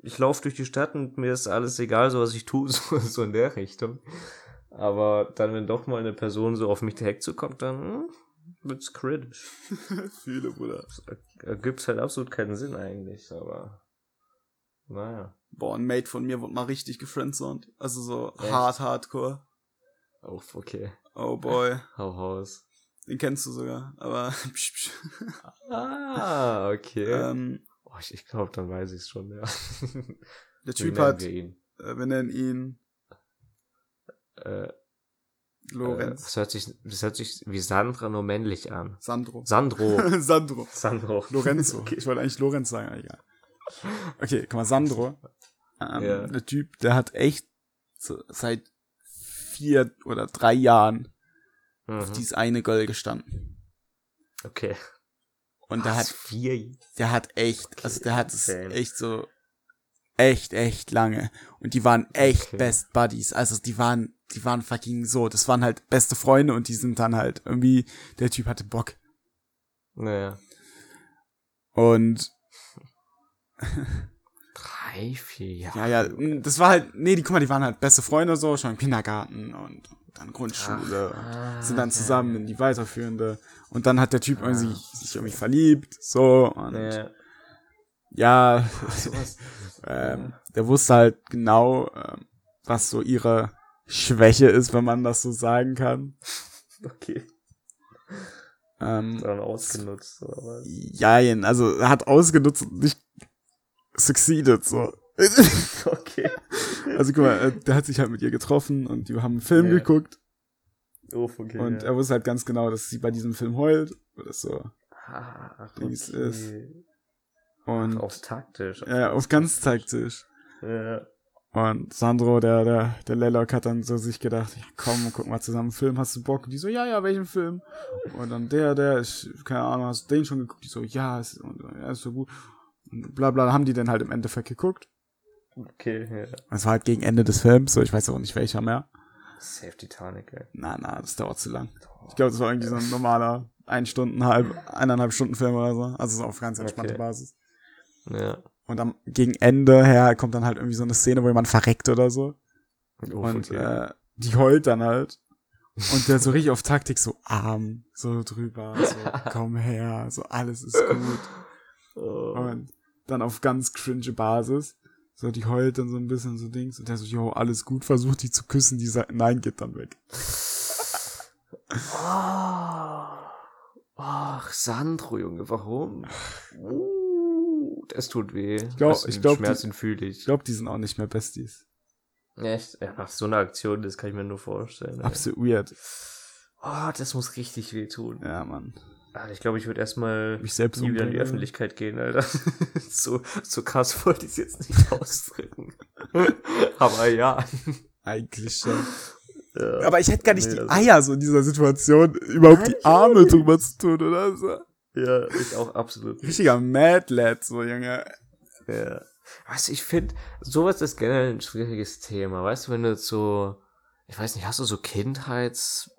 ich laufe durch die Stadt und mir ist alles egal, so was ich tue, so, so in der Richtung. Aber dann, wenn doch mal eine Person so auf mich direkt zukommt, dann hm, wird's kritisch. Viele, Bruder. Ergibt halt absolut keinen Sinn eigentlich, aber naja. Boah, ein Mate von mir wurde mal richtig gefriendzoned. Also so Echt? hart, hardcore. Oh, okay. Oh boy. Hau raus. Den kennst du sogar. Aber. Ah, okay. ähm, ich ich glaube, dann weiß ich es schon, ja. der Typ nennen hat, wir ihn? äh, wir nennen ihn Äh, Lorenz. Äh, das, hört sich, das hört sich wie Sandra nur männlich an. Sandro. Sandro. Sandro. Sandro. Lorenzo. Okay. Ich wollte eigentlich Lorenz sagen, aber egal. Okay, guck mal, Sandro. Ähm, Ja. Der Typ, der hat echt so seit vier oder drei Jahren auf Mhm. dieses eine Girl gestanden. Okay. Und der Was, hat, vier. der hat echt, also der hat es echt so, echt, echt lange. Und die waren echt Okay. Best Buddies. Also die waren, die waren fucking so. Das waren halt beste Freunde und die sind dann halt irgendwie, der Typ hatte Bock. Naja. Und Drei, vier Jahre. Ja, ja, m, das war halt, nee, die, guck mal, die waren halt beste Freunde so, schon im Kindergarten und dann Grundschule. Ah, sind dann okay. zusammen in die weiterführende. Und dann hat der Typ irgendwie sich irgendwie verliebt, so, und Ja. ja, Sowas. ähm, der wusste halt genau, ähm, was so ihre Schwäche ist, wenn man das so sagen kann. Okay. Ähm, Dann ausgenutzt, oder was? jein, also hat ausgenutzt und nicht succeeded, so. Okay. Also guck mal, äh, der hat sich halt mit ihr getroffen und die haben einen Film Ja. geguckt Oh, okay. und ja. er wusste halt ganz genau, dass sie bei diesem Film heult oder so. Ach, Dings okay. ist- Und Auf taktisch. ja, ja, auf ganz taktisch. Ja. Und Sandro, der, der, der Lelok hat dann so sich gedacht, ja, komm, guck mal zusammen einen Film, hast du Bock? Und die so, ja, ja, welchen Film? Und dann der, der, ich, keine Ahnung, hast du den schon geguckt? Die so, ja, ist, und, ja, ist so gut. Und bla bla, haben die dann halt im Endeffekt geguckt. Okay, ja. Es war halt gegen Ende des Films, so, ich weiß auch nicht welcher mehr. Safe Titanic, ey. Na, na, das dauert zu lang. Ich glaube, das war irgendwie so ein normaler ein Stunden, halb, eineinhalb Stunden Film oder so. Also so auf ganz entspannte Okay. Basis. Ja. Und am, gegen Ende her kommt dann halt irgendwie so eine Szene, wo jemand verreckt oder so. Und okay. äh, die heult dann halt. Und der so richtig auf Taktik so arm, so drüber, so komm her, so alles ist gut. oh. Und dann auf ganz cringe Basis, so die heult dann so ein bisschen so Dings und der so, jo, alles gut, versucht die zu küssen, die sagt, nein, geht dann weg. Oh. Ach, Sandro, Junge, warum? Uh, das tut weh. Ich glaub- ich glaub, Schmerz, die- den fühle ich. Ich glaube, die sind auch nicht mehr Besties. Echt? Ja, nach so einer Aktion, das kann ich mir nur vorstellen. ey. Absolut weird. Oh, das muss richtig weh tun. Ja, Mann. Ich glaube, ich würde erstmal Mich selbst nie wieder in die. Öffentlichkeit gehen, Alter. so, so krass wollte ich es jetzt nicht ausdrücken. Aber ja. Eigentlich schon. ja. Aber ich hätte gar nicht Nee, die also- Eier, so in dieser Situation, überhaupt Nein, die Arme drüber zu tun, oder so. Ja, ich auch absolut. Richtiger Mad Lad, so, Junge. Ja. Weißt du, ich finde, sowas ist generell ein schwieriges Thema. Weißt du, wenn du so, ich weiß nicht, hast du so Kindheits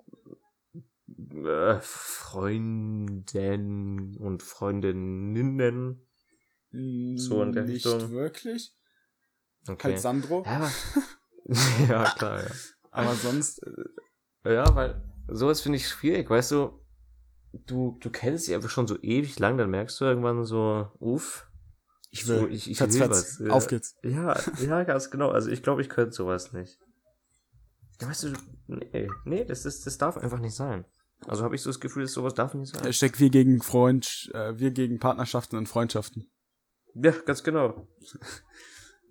äh, Freundinnen und Freundinnen? So in der Nicht Richtung. wirklich. Okay. Halt Sandro. ja, ja, klar, ja. Aber sonst, äh, Ja, weil sowas finde ich schwierig, weißt du, du, du kennst sie einfach schon so ewig lang, dann merkst du irgendwann so, uff. ich So, will. ich- ich fetz, will fetz. was, ja. Auf geht's. Ja, ja, ganz genau. Also ich glaube, ich könnte sowas nicht. Weißt du, nee, nee, das ist, das darf einfach nicht sein. Also habe ich so das Gefühl, dass sowas darf nicht sein. Hashtag wir gegen Freund, äh, wir gegen Partnerschaften und Freundschaften. Ja, ganz genau.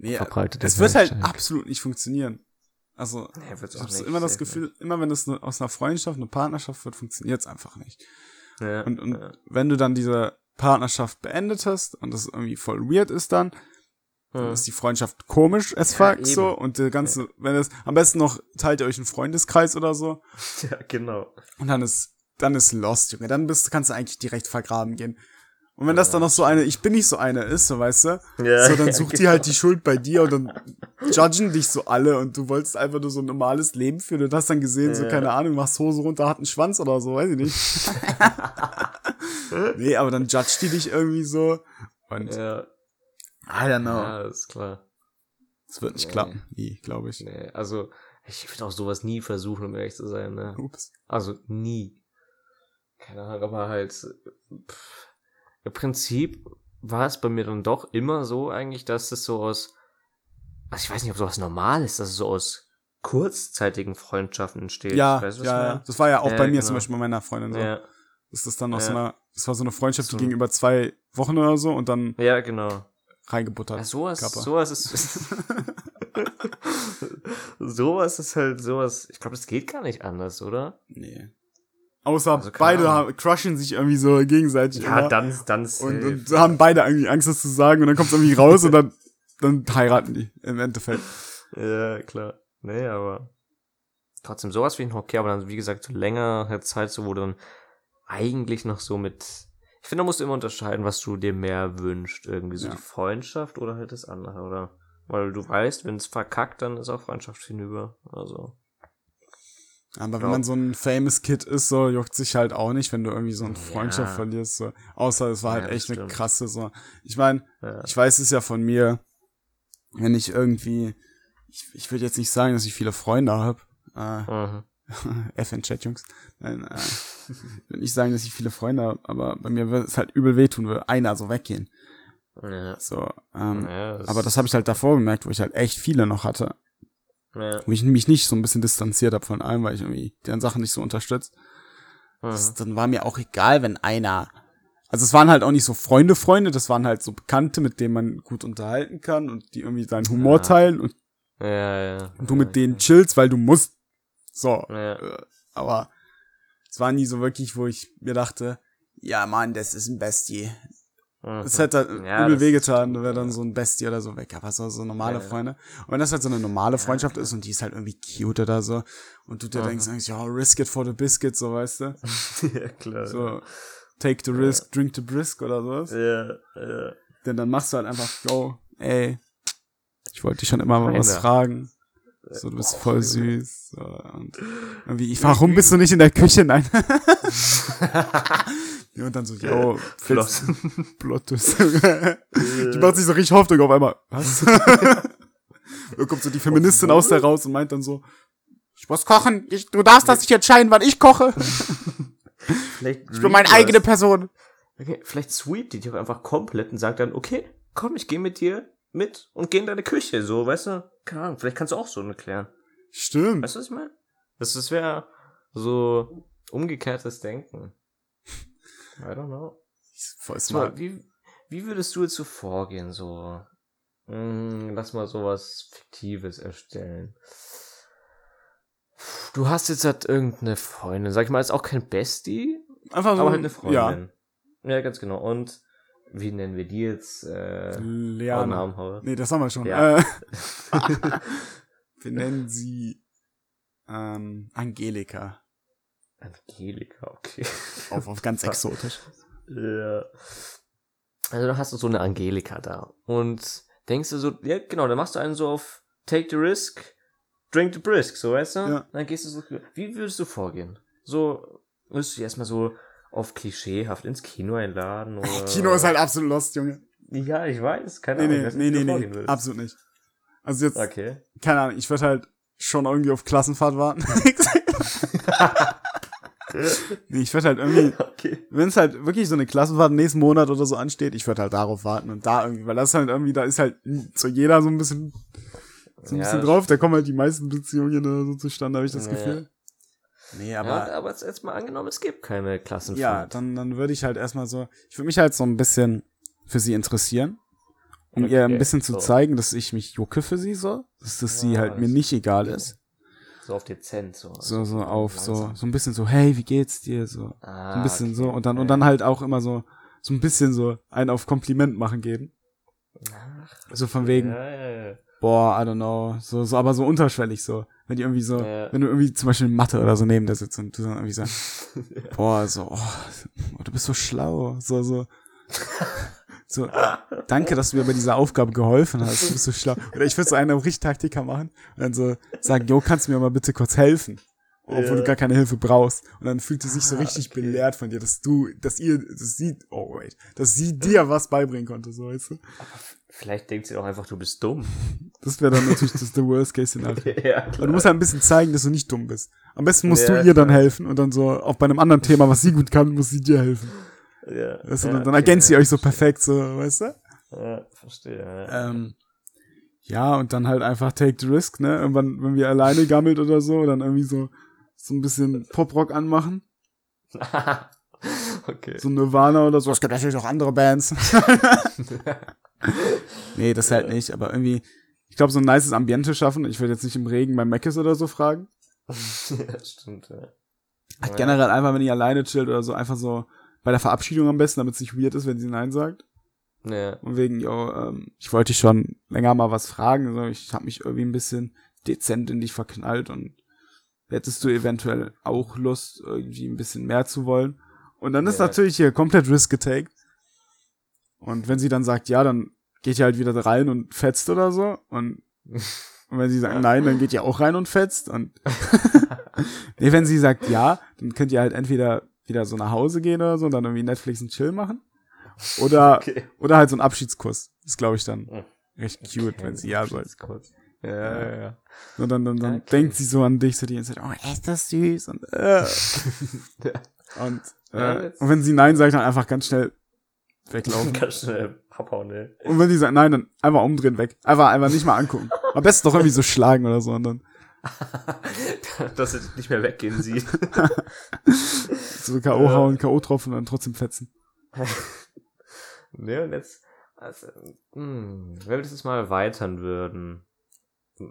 Nee, Verbreiteter es wird halt absolut nicht funktionieren. Also, Nee, wird's ich habe nicht, immer das safe Gefühl, immer wenn es nur aus einer Freundschaft, eine Partnerschaft wird, funktioniert es einfach nicht. Ja, Und, und ja. wenn du dann diese Partnerschaft beendet hast und das irgendwie voll weird ist dann, dann Hm. ist die Freundschaft komisch as Ja, fuck so eben. und der ganze, wenn es am besten noch teilt ihr euch einen Freundeskreis oder so Ja, genau. und dann ist dann ist lost, Junge, dann bist kannst du eigentlich direkt vergraben gehen. Und wenn das dann noch so eine, ich bin nicht so eine ist, so weißt du, Ja, so dann ja, sucht die genau. halt die Schuld bei dir und dann judgen dich so alle und du wolltest einfach nur so ein normales Leben führen und hast dann gesehen, so Ja. keine Ahnung, machst Hose runter, hat einen Schwanz oder so, weiß ich nicht. nee, aber dann judgt die dich irgendwie so und Ja, I don't know. ja, ist klar. Es wird nicht Nee. klappen, nie, glaube ich. Nee, also, ich würde auch sowas nie versuchen, um ehrlich zu sein, ne? Ups. Also, nie. Keine Ahnung, aber halt, pff, im Prinzip war es bei mir dann doch immer so eigentlich, dass es so aus, also ich weiß nicht, ob sowas normal ist, dass es so aus kurzzeitigen Freundschaften entsteht. Ja, Weißt ja, ja. Das war ja auch Ja, bei mir genau. zum Beispiel bei meiner Freundin so. Ja, Das ist dann noch so Ja. eine, das war so eine Freundschaft, So. die ging über zwei Wochen oder so und dann ja, genau. Reingebuttert. Ja, sowas, Kappa. sowas ist, sowas ist halt sowas, ich glaube, das geht gar nicht anders, oder? Nee. Außer Also, beide haben, crushen sich irgendwie so gegenseitig. immer. dann, dann und, und haben beide irgendwie Angst, das zu sagen und dann kommt es irgendwie raus und dann, dann heiraten die im Endeffekt. Ja, klar. Nee, aber trotzdem sowas finde ich noch okay, aber dann, wie gesagt, so längere Zeit, so wo du dann eigentlich noch so mit. Ich finde, da musst du immer unterscheiden, was du dir mehr wünschst. Irgendwie so Ja. die Freundschaft oder halt das andere, oder? Weil du weißt, wenn es verkackt, dann ist auch Freundschaft hinüber. Also. Aber wenn man so ein famous Kid ist, so juckt sich halt auch nicht, wenn du irgendwie so eine Ja. Freundschaft verlierst. So. Außer es war Ja, halt das echt eine stimmt. krasse so. Ich meine, Ja. ich weiß es ja von mir, wenn ich irgendwie, ich, ich würde jetzt nicht sagen, dass ich viele Freunde habe. Äh, Mhm. F in Chat, Jungs. Nein, äh, ich würde nicht sagen, dass ich viele Freunde habe, aber bei mir wird es halt übel wehtun, würde einer so weggehen. Ja. So, ähm, Ja, aber das habe ich halt davor gemerkt, wo ich halt echt viele noch hatte. Ja. Wo ich mich nicht so ein bisschen distanziert habe von allem, weil ich irgendwie deren Sachen nicht so unterstützt. Das, Mhm. dann war mir auch egal, wenn einer. Also es waren halt auch nicht so Freunde, Freunde, das waren halt so Bekannte, mit denen man gut unterhalten kann und die irgendwie deinen Humor teilen und Ja, ja. du mit denen chillst, weil du musst. So. Ja. Äh, aber es war nie so wirklich, wo ich mir dachte, ja Mann, das ist ein Bestie. Mhm. Es hätte halt Ja, übel das wehgetan, da wäre dann so ein Bestie oder so weg. Aber so, so normale Ja. Freunde. Und wenn das halt so eine normale Freundschaft ist und die ist halt irgendwie cute oder so und du dir Mhm. denkst, eigentlich, ja, risk it for the biscuit, so weißt du. ja, klar. So, take the risk, drink the brisk oder sowas. Ja, ja. Denn dann machst du halt einfach, yo, ey, ich wollte dich schon immer mal was fragen. So, du bist voll süß. So, und irgendwie, ich, warum bist du nicht in der Küche? Nein. und dann so, yo, Floss. Plot Twist. Die macht sich so richtig Hoffnung auf einmal. Was? da kommt so die Feministin aus der raus und meint dann so, ich muss kochen, ich, du darfst das nicht entscheiden, wann ich koche. Ich bin meine eigene Person. Okay, vielleicht sweept die dich auch einfach komplett und sagt dann, okay, komm, ich gehe mit dir mit und geh in deine Küche, so, weißt du? Keine Ahnung, vielleicht kannst du auch so erklären. Stimmt. Weißt du, was ich meine? Das, das wäre so umgekehrtes Denken. I don't know. Voll smart. wie, wie würdest du jetzt so vorgehen, so? Hm, lass mal sowas Fiktives erstellen. Du hast jetzt halt irgendeine Freundin, sag ich mal, ist auch kein Bestie, Einfach so, aber halt eine ja, Freundin. Ja. ganz genau. Und wie nennen wir die jetzt? Äh. Namen haben Nee, das haben wir schon. Ja. Äh, wir nennen sie ähm, Angelika. Angelika, okay. Auf, auf ganz exotisch. ja. Also du hast so eine Angelika da. Und denkst du so, ja genau, dann machst du einen so auf Take the Risk, Drink the Brisk, so weißt du? Ja. Dann gehst du so, wie würdest du vorgehen? So, würdest du erstmal so auf klischeehaft ins Kino einladen oder... Kino ist halt absolut lost, Junge. Ja, ich weiß, keine Nee, Ahnung. nee, nee, nee, nee, absolut nicht. Also jetzt, Okay. keine Ahnung, ich würde halt schon irgendwie auf Klassenfahrt warten. nee, ich würde halt irgendwie, Okay. wenn es halt wirklich so eine Klassenfahrt nächsten Monat oder so ansteht, ich würde halt darauf warten und da irgendwie, weil das halt irgendwie, da ist halt so jeder so ein bisschen, so ein Ja, bisschen drauf, da kommen halt die meisten Beziehungen oder so zustande, habe ich das Ja. Gefühl. Nee, Aber, ja, aber jetzt, jetzt mal angenommen, es gibt keine Klassenfahrt. Ja, dann, dann würde ich halt erstmal so, ich würde mich halt so ein bisschen für sie interessieren, um ihr ein Okay, bisschen zu so. zeigen, dass ich mich jucke für sie so, dass das sie Ja, halt mir das- nicht egal ist. So auf dezent, so. So, so auf, so, langsam. so ein bisschen so, hey, wie geht's dir? So, so Ah, ein bisschen okay, so und dann, und okay. dann halt auch immer so, so ein bisschen so einen auf Kompliment machen geben. Ach, So von wegen, ja, ja. Boah, I don't know, so, so, aber so unterschwellig so. Wenn die irgendwie so, Ja. wenn du irgendwie zum Beispiel Mathe oder so neben der sitzt und du dann irgendwie sagst, boah, so, oh, oh, du bist so schlau, so, so. So, danke, dass du mir bei dieser Aufgabe geholfen hast. Du bist so schlau. Oder ich würde so einen auf Richttaktiker machen und dann so sagen, jo, kannst du mir mal bitte kurz helfen? Obwohl Ja. du gar keine Hilfe brauchst. Und dann fühlt sie sich so Ah, richtig okay. belehrt von dir, dass du, dass ihr, dass sie, oh wait, dass sie dir was beibringen konnte, so weißt du. Vielleicht denkt sie doch einfach, du bist dumm. Das wäre dann natürlich das the worst case Szenario. ja, Aber du musst halt ein bisschen zeigen, dass du nicht dumm bist. Am besten musst Ja, du ihr dann klar. helfen und dann so, auch bei einem anderen Thema, was sie gut kann, muss sie dir helfen. ja, Weißt du, ja, dann, dann okay, ergänzt ja, ihr euch so perfekt, so, weißt du? Ja, verstehe. Ja. Ähm, ja, und dann halt einfach take the risk, ne? Irgendwann, wenn wir alleine gammelt oder so, dann irgendwie so, so ein bisschen Poprock anmachen. okay. So Nirvana oder so. Es gibt natürlich auch andere Bands. nee, das halt nicht, aber irgendwie, ich glaube, so ein nices Ambiente schaffen. Ich würde jetzt nicht im Regen bei Meckes oder so fragen. ja, stimmt, ja. Halt Ja. generell einfach, wenn ihr alleine chillt oder so, einfach so bei der Verabschiedung am besten, damit es nicht weird ist, wenn sie Nein sagt. Ja. Und wegen, yo, ähm, ich wollte dich schon länger mal was fragen. So, ich habe mich irgendwie ein bisschen dezent in dich verknallt und hättest du eventuell auch Lust, irgendwie ein bisschen mehr zu wollen. Und dann ist Ja. natürlich hier komplett Risk getaked. Und wenn sie dann sagt, ja, dann geht ihr halt wieder rein und fetzt oder so. Und, und wenn sie sagt nein, dann geht ihr auch rein und fetzt. Und nee, wenn sie sagt ja, dann könnt ihr halt entweder wieder so nach Hause gehen oder so und dann irgendwie Netflix und Chill machen. Oder Okay. oder halt so ein Abschiedskuss. Ist, glaube ich, dann Hm. recht cute, wenn sie ja sagt. Ja, ja, ja. Und dann, dann, dann Okay. denkt sie so an dich, so die ganze Zeit, oh, ist das süß. Und, äh. und, Ja, äh, jetzt- und wenn sie Nein sagt, dann einfach ganz schnell weglaufen. Ganz schnell abhauen, ne? und wenn sie sagt Nein, dann einfach umdrehen, weg. Einfach, einfach nicht mal angucken. Am besten doch irgendwie so schlagen oder so. Und dann Dass er nicht mehr weggehen sieht. so K.O. Ja. hauen, K.O. tropfen und dann trotzdem fetzen. ne, und jetzt, also, hm, wenn wir das jetzt mal erweitern würden.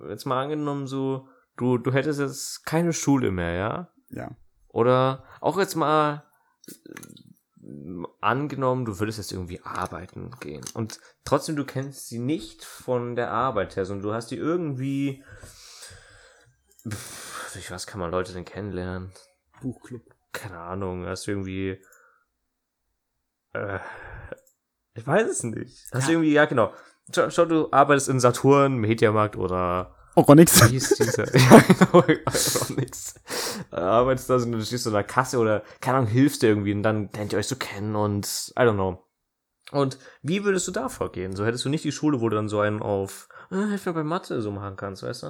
Jetzt mal angenommen, so, du, du hättest jetzt keine Schule mehr, ja? Ja. Oder auch jetzt mal angenommen, du würdest jetzt irgendwie arbeiten gehen und trotzdem du kennst sie nicht von der Arbeit her, sondern du hast die irgendwie Pff, durch was kann man Leute denn kennenlernen? Buchclub. Keine Ahnung, hast du irgendwie äh, ich weiß es nicht. Hast du Ja. irgendwie, ja genau. Schau, schau, du arbeitest in Saturn, Mediamarkt oder Auch nix. wie hieß dieser? ja, genau, auch nix. Äh, Arbeitest da so, du stehst so in der Kasse oder, keine Ahnung, hilfst dir irgendwie und dann lernt ihr euch so kennen und, I don't know. Und wie würdest du da vorgehen? So hättest du nicht die Schule, wo du dann so einen auf, äh, hilf mir bei Mathe so machen kannst, weißt du?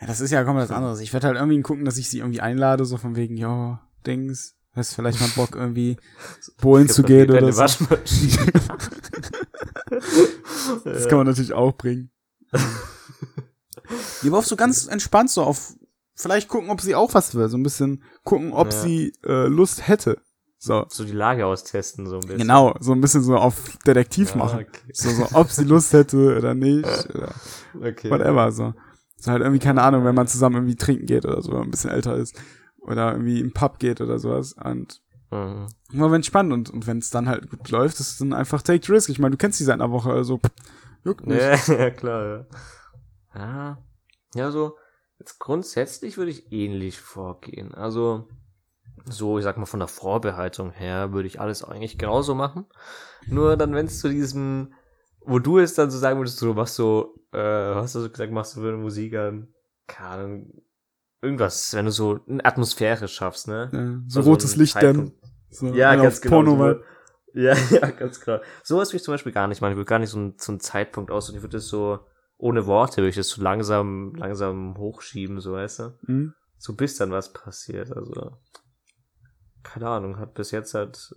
Ja, das ist ja komplett was anderes. Ich werde halt irgendwie gucken, dass ich sie irgendwie einlade, so von wegen, jo, Dings, hast du vielleicht mal Bock, irgendwie Bohlen zu gehen oder so. Waschmaschine. Das kann man natürlich auch bringen. Die war auch so ganz entspannt so auf, vielleicht gucken, ob sie auch was will. So ein bisschen gucken, ob Ja. sie äh, Lust hätte. So. so die Lage austesten, so ein bisschen. Genau, so ein bisschen so auf Detektiv Ja, machen. okay. So, so, ob sie Lust hätte oder nicht. Oder Okay. whatever, so. So halt irgendwie, keine Ahnung, wenn man zusammen irgendwie trinken geht oder so, wenn man ein bisschen älter ist. Oder irgendwie im Pub geht oder sowas. Und Mhm. immer wenn spannend und, und wenn es dann halt gut läuft, ist es dann einfach take the risk. Ich meine, du kennst die seit einer Woche, also pff, juckt nicht. Ja, ja, klar, ja. Ja, ja, so, jetzt grundsätzlich würde ich ähnlich vorgehen. Also, so, ich sag mal, von der Vorbereitung her würde ich alles eigentlich genauso machen. Nur dann, wenn es zu diesem, wo du es dann so sagen würdest, du machst so, äh, hast du so gesagt, machst du für eine Musik an, keine irgendwas, wenn du so eine Atmosphäre schaffst, ne? Ja, so Also rotes ein Licht dann. So, Ja, einer ganz genau. Porno so, ja, ja, ganz genau. Sowas würde ich zum Beispiel gar nicht machen. Ich würde gar nicht so einen, so einen Zeitpunkt aus und ich würde das so, ohne Worte, würde ich das so langsam, langsam hochschieben, so weißt du? Hm? So bis dann was passiert. Also, keine Ahnung, hat bis jetzt halt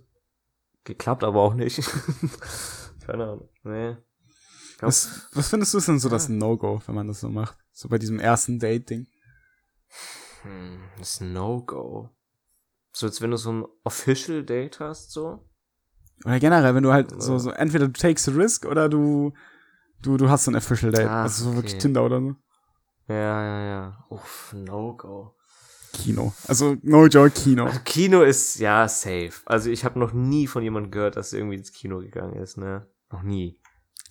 geklappt, aber auch nicht. keine Ahnung. Nee. Glaub- Was, was findest du denn so das Ja. No-Go, wenn man das so macht? So bei diesem ersten Date-Ding. Hm, das No-Go. So, als wenn du so ein Official Date hast, so. Oder generell, wenn du halt Ja. so, so, entweder du takes the risk oder du, du, du hast so ein Official Date. Ah, also so wirklich okay. Tinder oder so. Ja, ja, ja. Uff, No-Go. Kino. Also, no joke, Kino. Also Kino ist ja safe. Also ich habe noch nie von jemandem gehört, dass er irgendwie ins Kino gegangen ist, ne? Noch nie.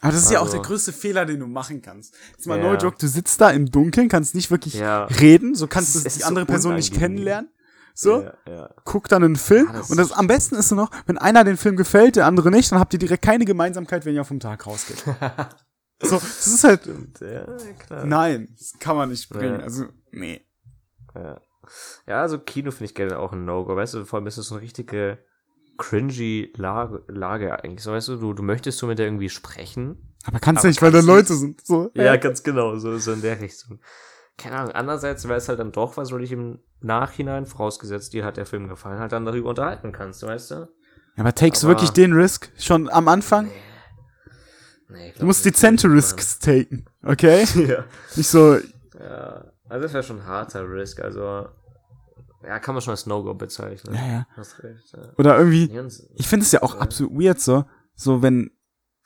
Aber das ist ja auch Also- der größte Fehler, den du machen kannst. Jetzt mal Ja. no joke, du sitzt da im Dunkeln, kannst nicht wirklich Ja. reden, so kannst du die so andere Person nicht kennenlernen. So, Ja, ja. guck dann einen Film Ja, das und das am besten ist nur noch, wenn einer den Film gefällt, der andere nicht, dann habt ihr direkt keine Gemeinsamkeit, wenn ihr vom Tag rausgeht. so, das ist halt, ja, klar. nein, das kann man nicht bringen. Ja. Also, nee. Ja. ja, also Kino finde ich gerne auch ein No-Go. Weißt du, vor allem ist das so eine richtige cringy Lage, Lage eigentlich. So, weißt du, du, du möchtest so mit der irgendwie sprechen. Aber kannst du Aber nicht, weil da kannst Leute sind. So, Ja, ganz genau, so, so in der Richtung. Keine Ahnung, andererseits wäre es halt dann doch was, wo du dich im Nachhinein, vorausgesetzt dir hat der Film gefallen, halt dann darüber unterhalten kannst, weißt du? Ja, aber takest du Aber- wirklich den Risk schon am Anfang? Nee, ich Du musst dezente Risks taken, okay? mache. Nicht so, Ja, also das wäre schon ein harter Risk, also, ja, kann man schon als No-Go bezeichnen. ja, ja. Hast recht, ja. Oder irgendwie, Nee, ich finde es ja auch Ja. absolut weird so, so wenn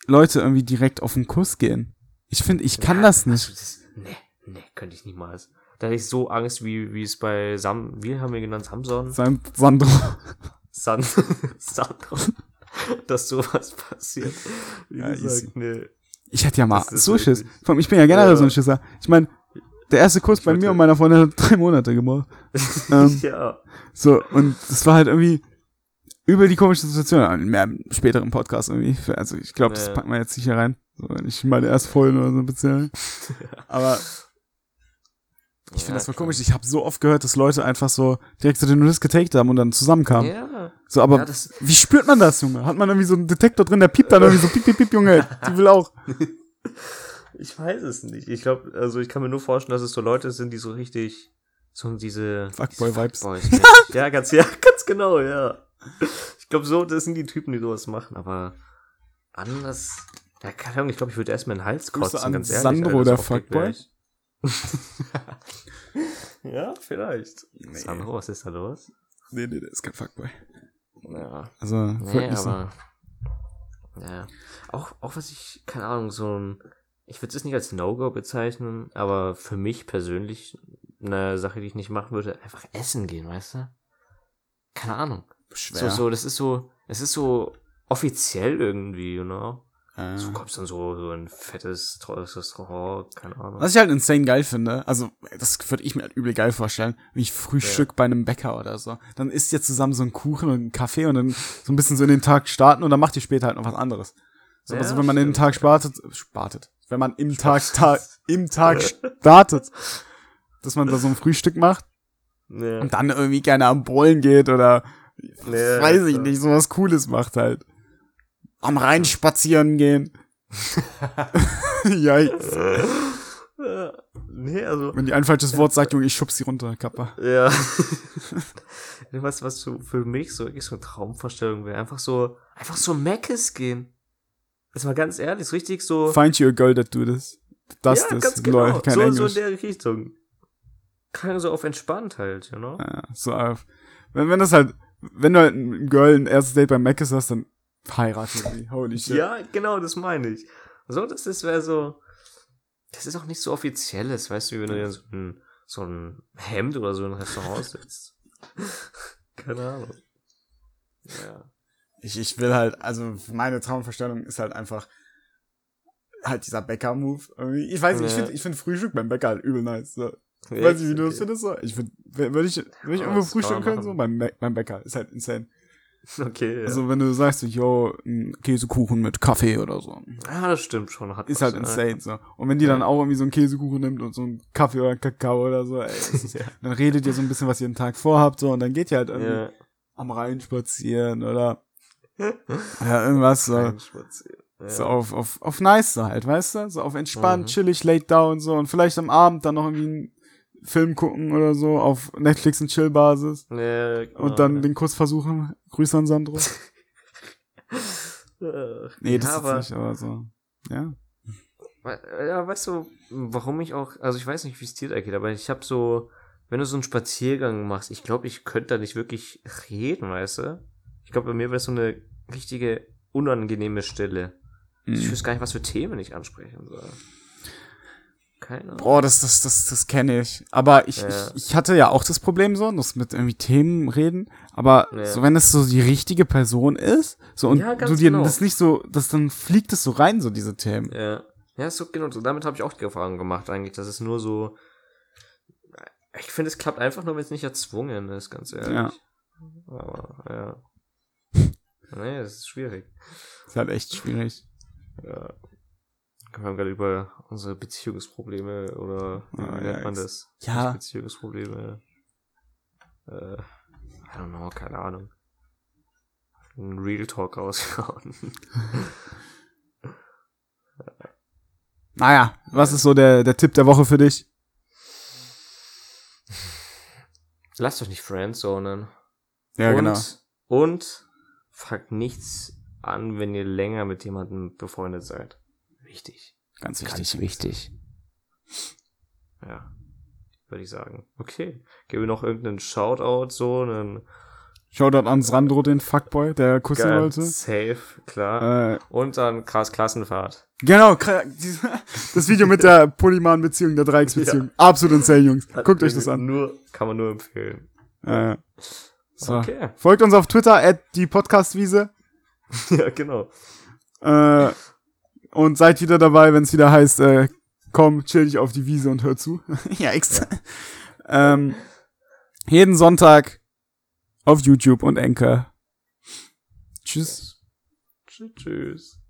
Leute irgendwie direkt auf den Kuss gehen. Ich finde, ich kann Ja, das also nicht. das, nee, nee, könnte ich niemals. Da hätte ich so Angst, wie, wie es bei Sam, wie haben wir genannt, Samson? Sein Sandro. San, Sandro. Dass sowas passiert. Wie Ja, easy. gesagt, nee. Ich hätte ja mal so Schiss. Vor allem, Ich bin ja generell Ja. so ein Schisser. Ich meine, der erste Kuss bei wollte- mir und meiner Freundin hat drei Monate gebraucht. ähm, ja. so, und das war halt irgendwie übel die komische Situation. Mehr im späteren Podcast irgendwie. Also ich glaube, das packen wir jetzt nicht hier rein. So, nicht meine erst Folgen oder so speziell. Aber ich finde Ja, das voll komisch. Ich habe so oft gehört, dass Leute einfach so direkt so den Risk getaked haben und dann zusammenkamen. Ja. So, aber Ja, wie spürt man das, Junge? Hat man irgendwie so einen Detektor drin, der piept dann irgendwie so, piep, piep, piep, Junge, die will auch. Ich weiß es nicht. Ich glaube, also ich kann mir nur vorstellen, dass es so Leute sind, die so richtig, so diese Fuckboy-Vibes. ja, ganz, ja, ganz genau, ja. Ich glaube, so, das sind die Typen, die sowas machen, aber anders, ja, keine Ahnung, ich glaube, ich würde erstmal den Hals kotzen, an ganz ehrlich. Sandro, Alter, der Fuckboy. ja, vielleicht. Nee. Sandro, was ist da los? Nee, nee, der ist kein Fuckboy. Ja. Also, Nee, wirklich so. aber. Ja. Auch, auch was ich, keine Ahnung, so ein. Ich würde es nicht als No-Go bezeichnen, aber für mich persönlich eine Sache, die ich nicht machen würde, einfach essen gehen, weißt du? Keine Ahnung. So, Schwer. so, das ist so, es ist so offiziell irgendwie, you know? Äh. Du kommst dann so, so ein fettes, teures Restaurant, keine Ahnung. Was ich halt insane geil finde, also das würde ich mir halt übel geil vorstellen, wie ich Frühstück bei einem Bäcker oder so. Dann isst ihr zusammen so einen Kuchen und einen Kaffee und dann so ein bisschen so in den Tag starten und dann macht ihr später halt noch was anderes. So, Ja, also wenn man in den stimmt. Tag spartet, spartet, wenn man im Tag, ta im Tag startet, dass man da so ein Frühstück macht Ja. und dann irgendwie gerne am Bollen geht oder Ja, weiß ich klar. nicht, sowas Cooles macht halt. Am Rhein spazieren gehen. Yikes. Ja. Nee, also. Wenn die ein falsches Wort sagt, Junge, ich schub sie runter, Kappa. Ja. was, was so für mich so wirklich so eine Traumvorstellung wäre. Einfach so, einfach so Meckes gehen. Jetzt mal ganz ehrlich, so richtig so. Find you a girl that do this. Das ja, ist, ganz genau. lol, kein so, so in Englisch. der Richtung. Keine so auf entspannt halt, you know? ja, so auf. Wenn, wenn das halt, wenn du halt ein Girl ein erstes Date beim Mac hast, dann heirate sie. Holy shit. Ja, genau, das meine ich. So, das, das wäre so. Das ist auch nicht so offizielles, weißt du, wie wenn du dir so ein, so ein Hemd oder so in ein Restaurant sitzt. Keine Ahnung. Ja. Ich, ich will halt, also meine Traumvorstellung ist halt einfach halt dieser Bäcker-Move. Ich weiß nicht, ich Ja. finde ich find Frühstück beim Bäcker halt übel nice. So. Weiß nicht, wie du das findest. So. Ich würde würd ich, würd ich Ja, irgendwo frühstücken können, so beim, beim Bäcker. Ist halt insane. Okay, ja. Also wenn du sagst, so, yo, ein Käsekuchen mit Kaffee oder so. ja, das stimmt schon. Hat Ist halt ja. insane so. Und wenn die dann auch irgendwie so einen Käsekuchen nimmt und so einen Kaffee oder einen Kakao oder so, ey, ist, dann redet ihr so ein bisschen, was ihr den Tag vorhabt, so, und dann geht ihr halt irgendwie Ja. am Rhein spazieren oder ja, irgendwas so. Ja. so auf, auf, auf nice so halt, weißt du? So auf entspannt, Mhm. chillig, laid down so und vielleicht am Abend dann noch irgendwie einen Film gucken oder so auf Netflix und Chill-Basis Ja, genau, und dann ja. den Kuss versuchen. Grüße an Sandro. Ach, Nee, das ja, ist aber, nicht, aber so. Ja. Ja, weißt du, warum ich auch, also ich weiß nicht, wie es dir da geht, aber ich habe so, wenn du so einen Spaziergang machst, ich glaube, ich könnte da nicht wirklich reden, weißt du? Ich glaube, bei mir wäre so eine richtige unangenehme Stille. Ich Mhm. wüsste gar nicht, was für Themen ich ansprechen soll. Keine Ahnung. Boah, das, das, das, das kenne ich. Aber ich, Ja. ich, ich hatte ja auch das Problem so, das mit irgendwie Themen reden. Aber Ja. so, wenn es so die richtige Person ist, so und Ja, du dir genau. das nicht so, das dann fliegt es so rein, so diese Themen. Ja. Ja, so genau so. Damit habe ich auch die Erfahrung gemacht, eigentlich. Das ist nur so. Ich finde, es klappt einfach nur, wenn es nicht erzwungen ist, ganz ehrlich. Ja. Aber, ja. Nee, das ist schwierig. Ist halt echt schwierig. Ja. Wir haben gerade über unsere Beziehungsprobleme oder wie Ah, nennt ja, man das? Ja. Beziehungsprobleme. Äh, I don't know, keine Ahnung. Ein Real Talk rausgehauen. Naja, was ist so der, der Tipp der Woche für dich? Lasst euch nicht friendzonen. Ja, und, genau. Und fragt nichts an, wenn ihr länger mit jemandem befreundet seid. Wichtig. Ganz wichtig. Ganz wichtig. Ja. Würde ich sagen. Okay. Gebe noch irgendeinen Shoutout, so einen Shoutout an Sandro, den Fuckboy, der kussen geil, wollte. Safe, klar. Äh, Und dann krass Klassenfahrt. genau, das Video mit der polymanen Beziehung, der Dreiecksbeziehung. Absolut insane, Jungs. Guckt euch das an. Nur, kann man nur empfehlen. Äh, so. Okay. Folgt uns auf Twitter, at die Podcastwiese. ja, genau. Äh, und seid wieder dabei, wenn es wieder heißt, äh, komm, chill dich auf die Wiese und hör zu. ja, extra. ähm, jeden Sonntag auf YouTube und Anchor. Tschüss. Tschüss. Tschüss.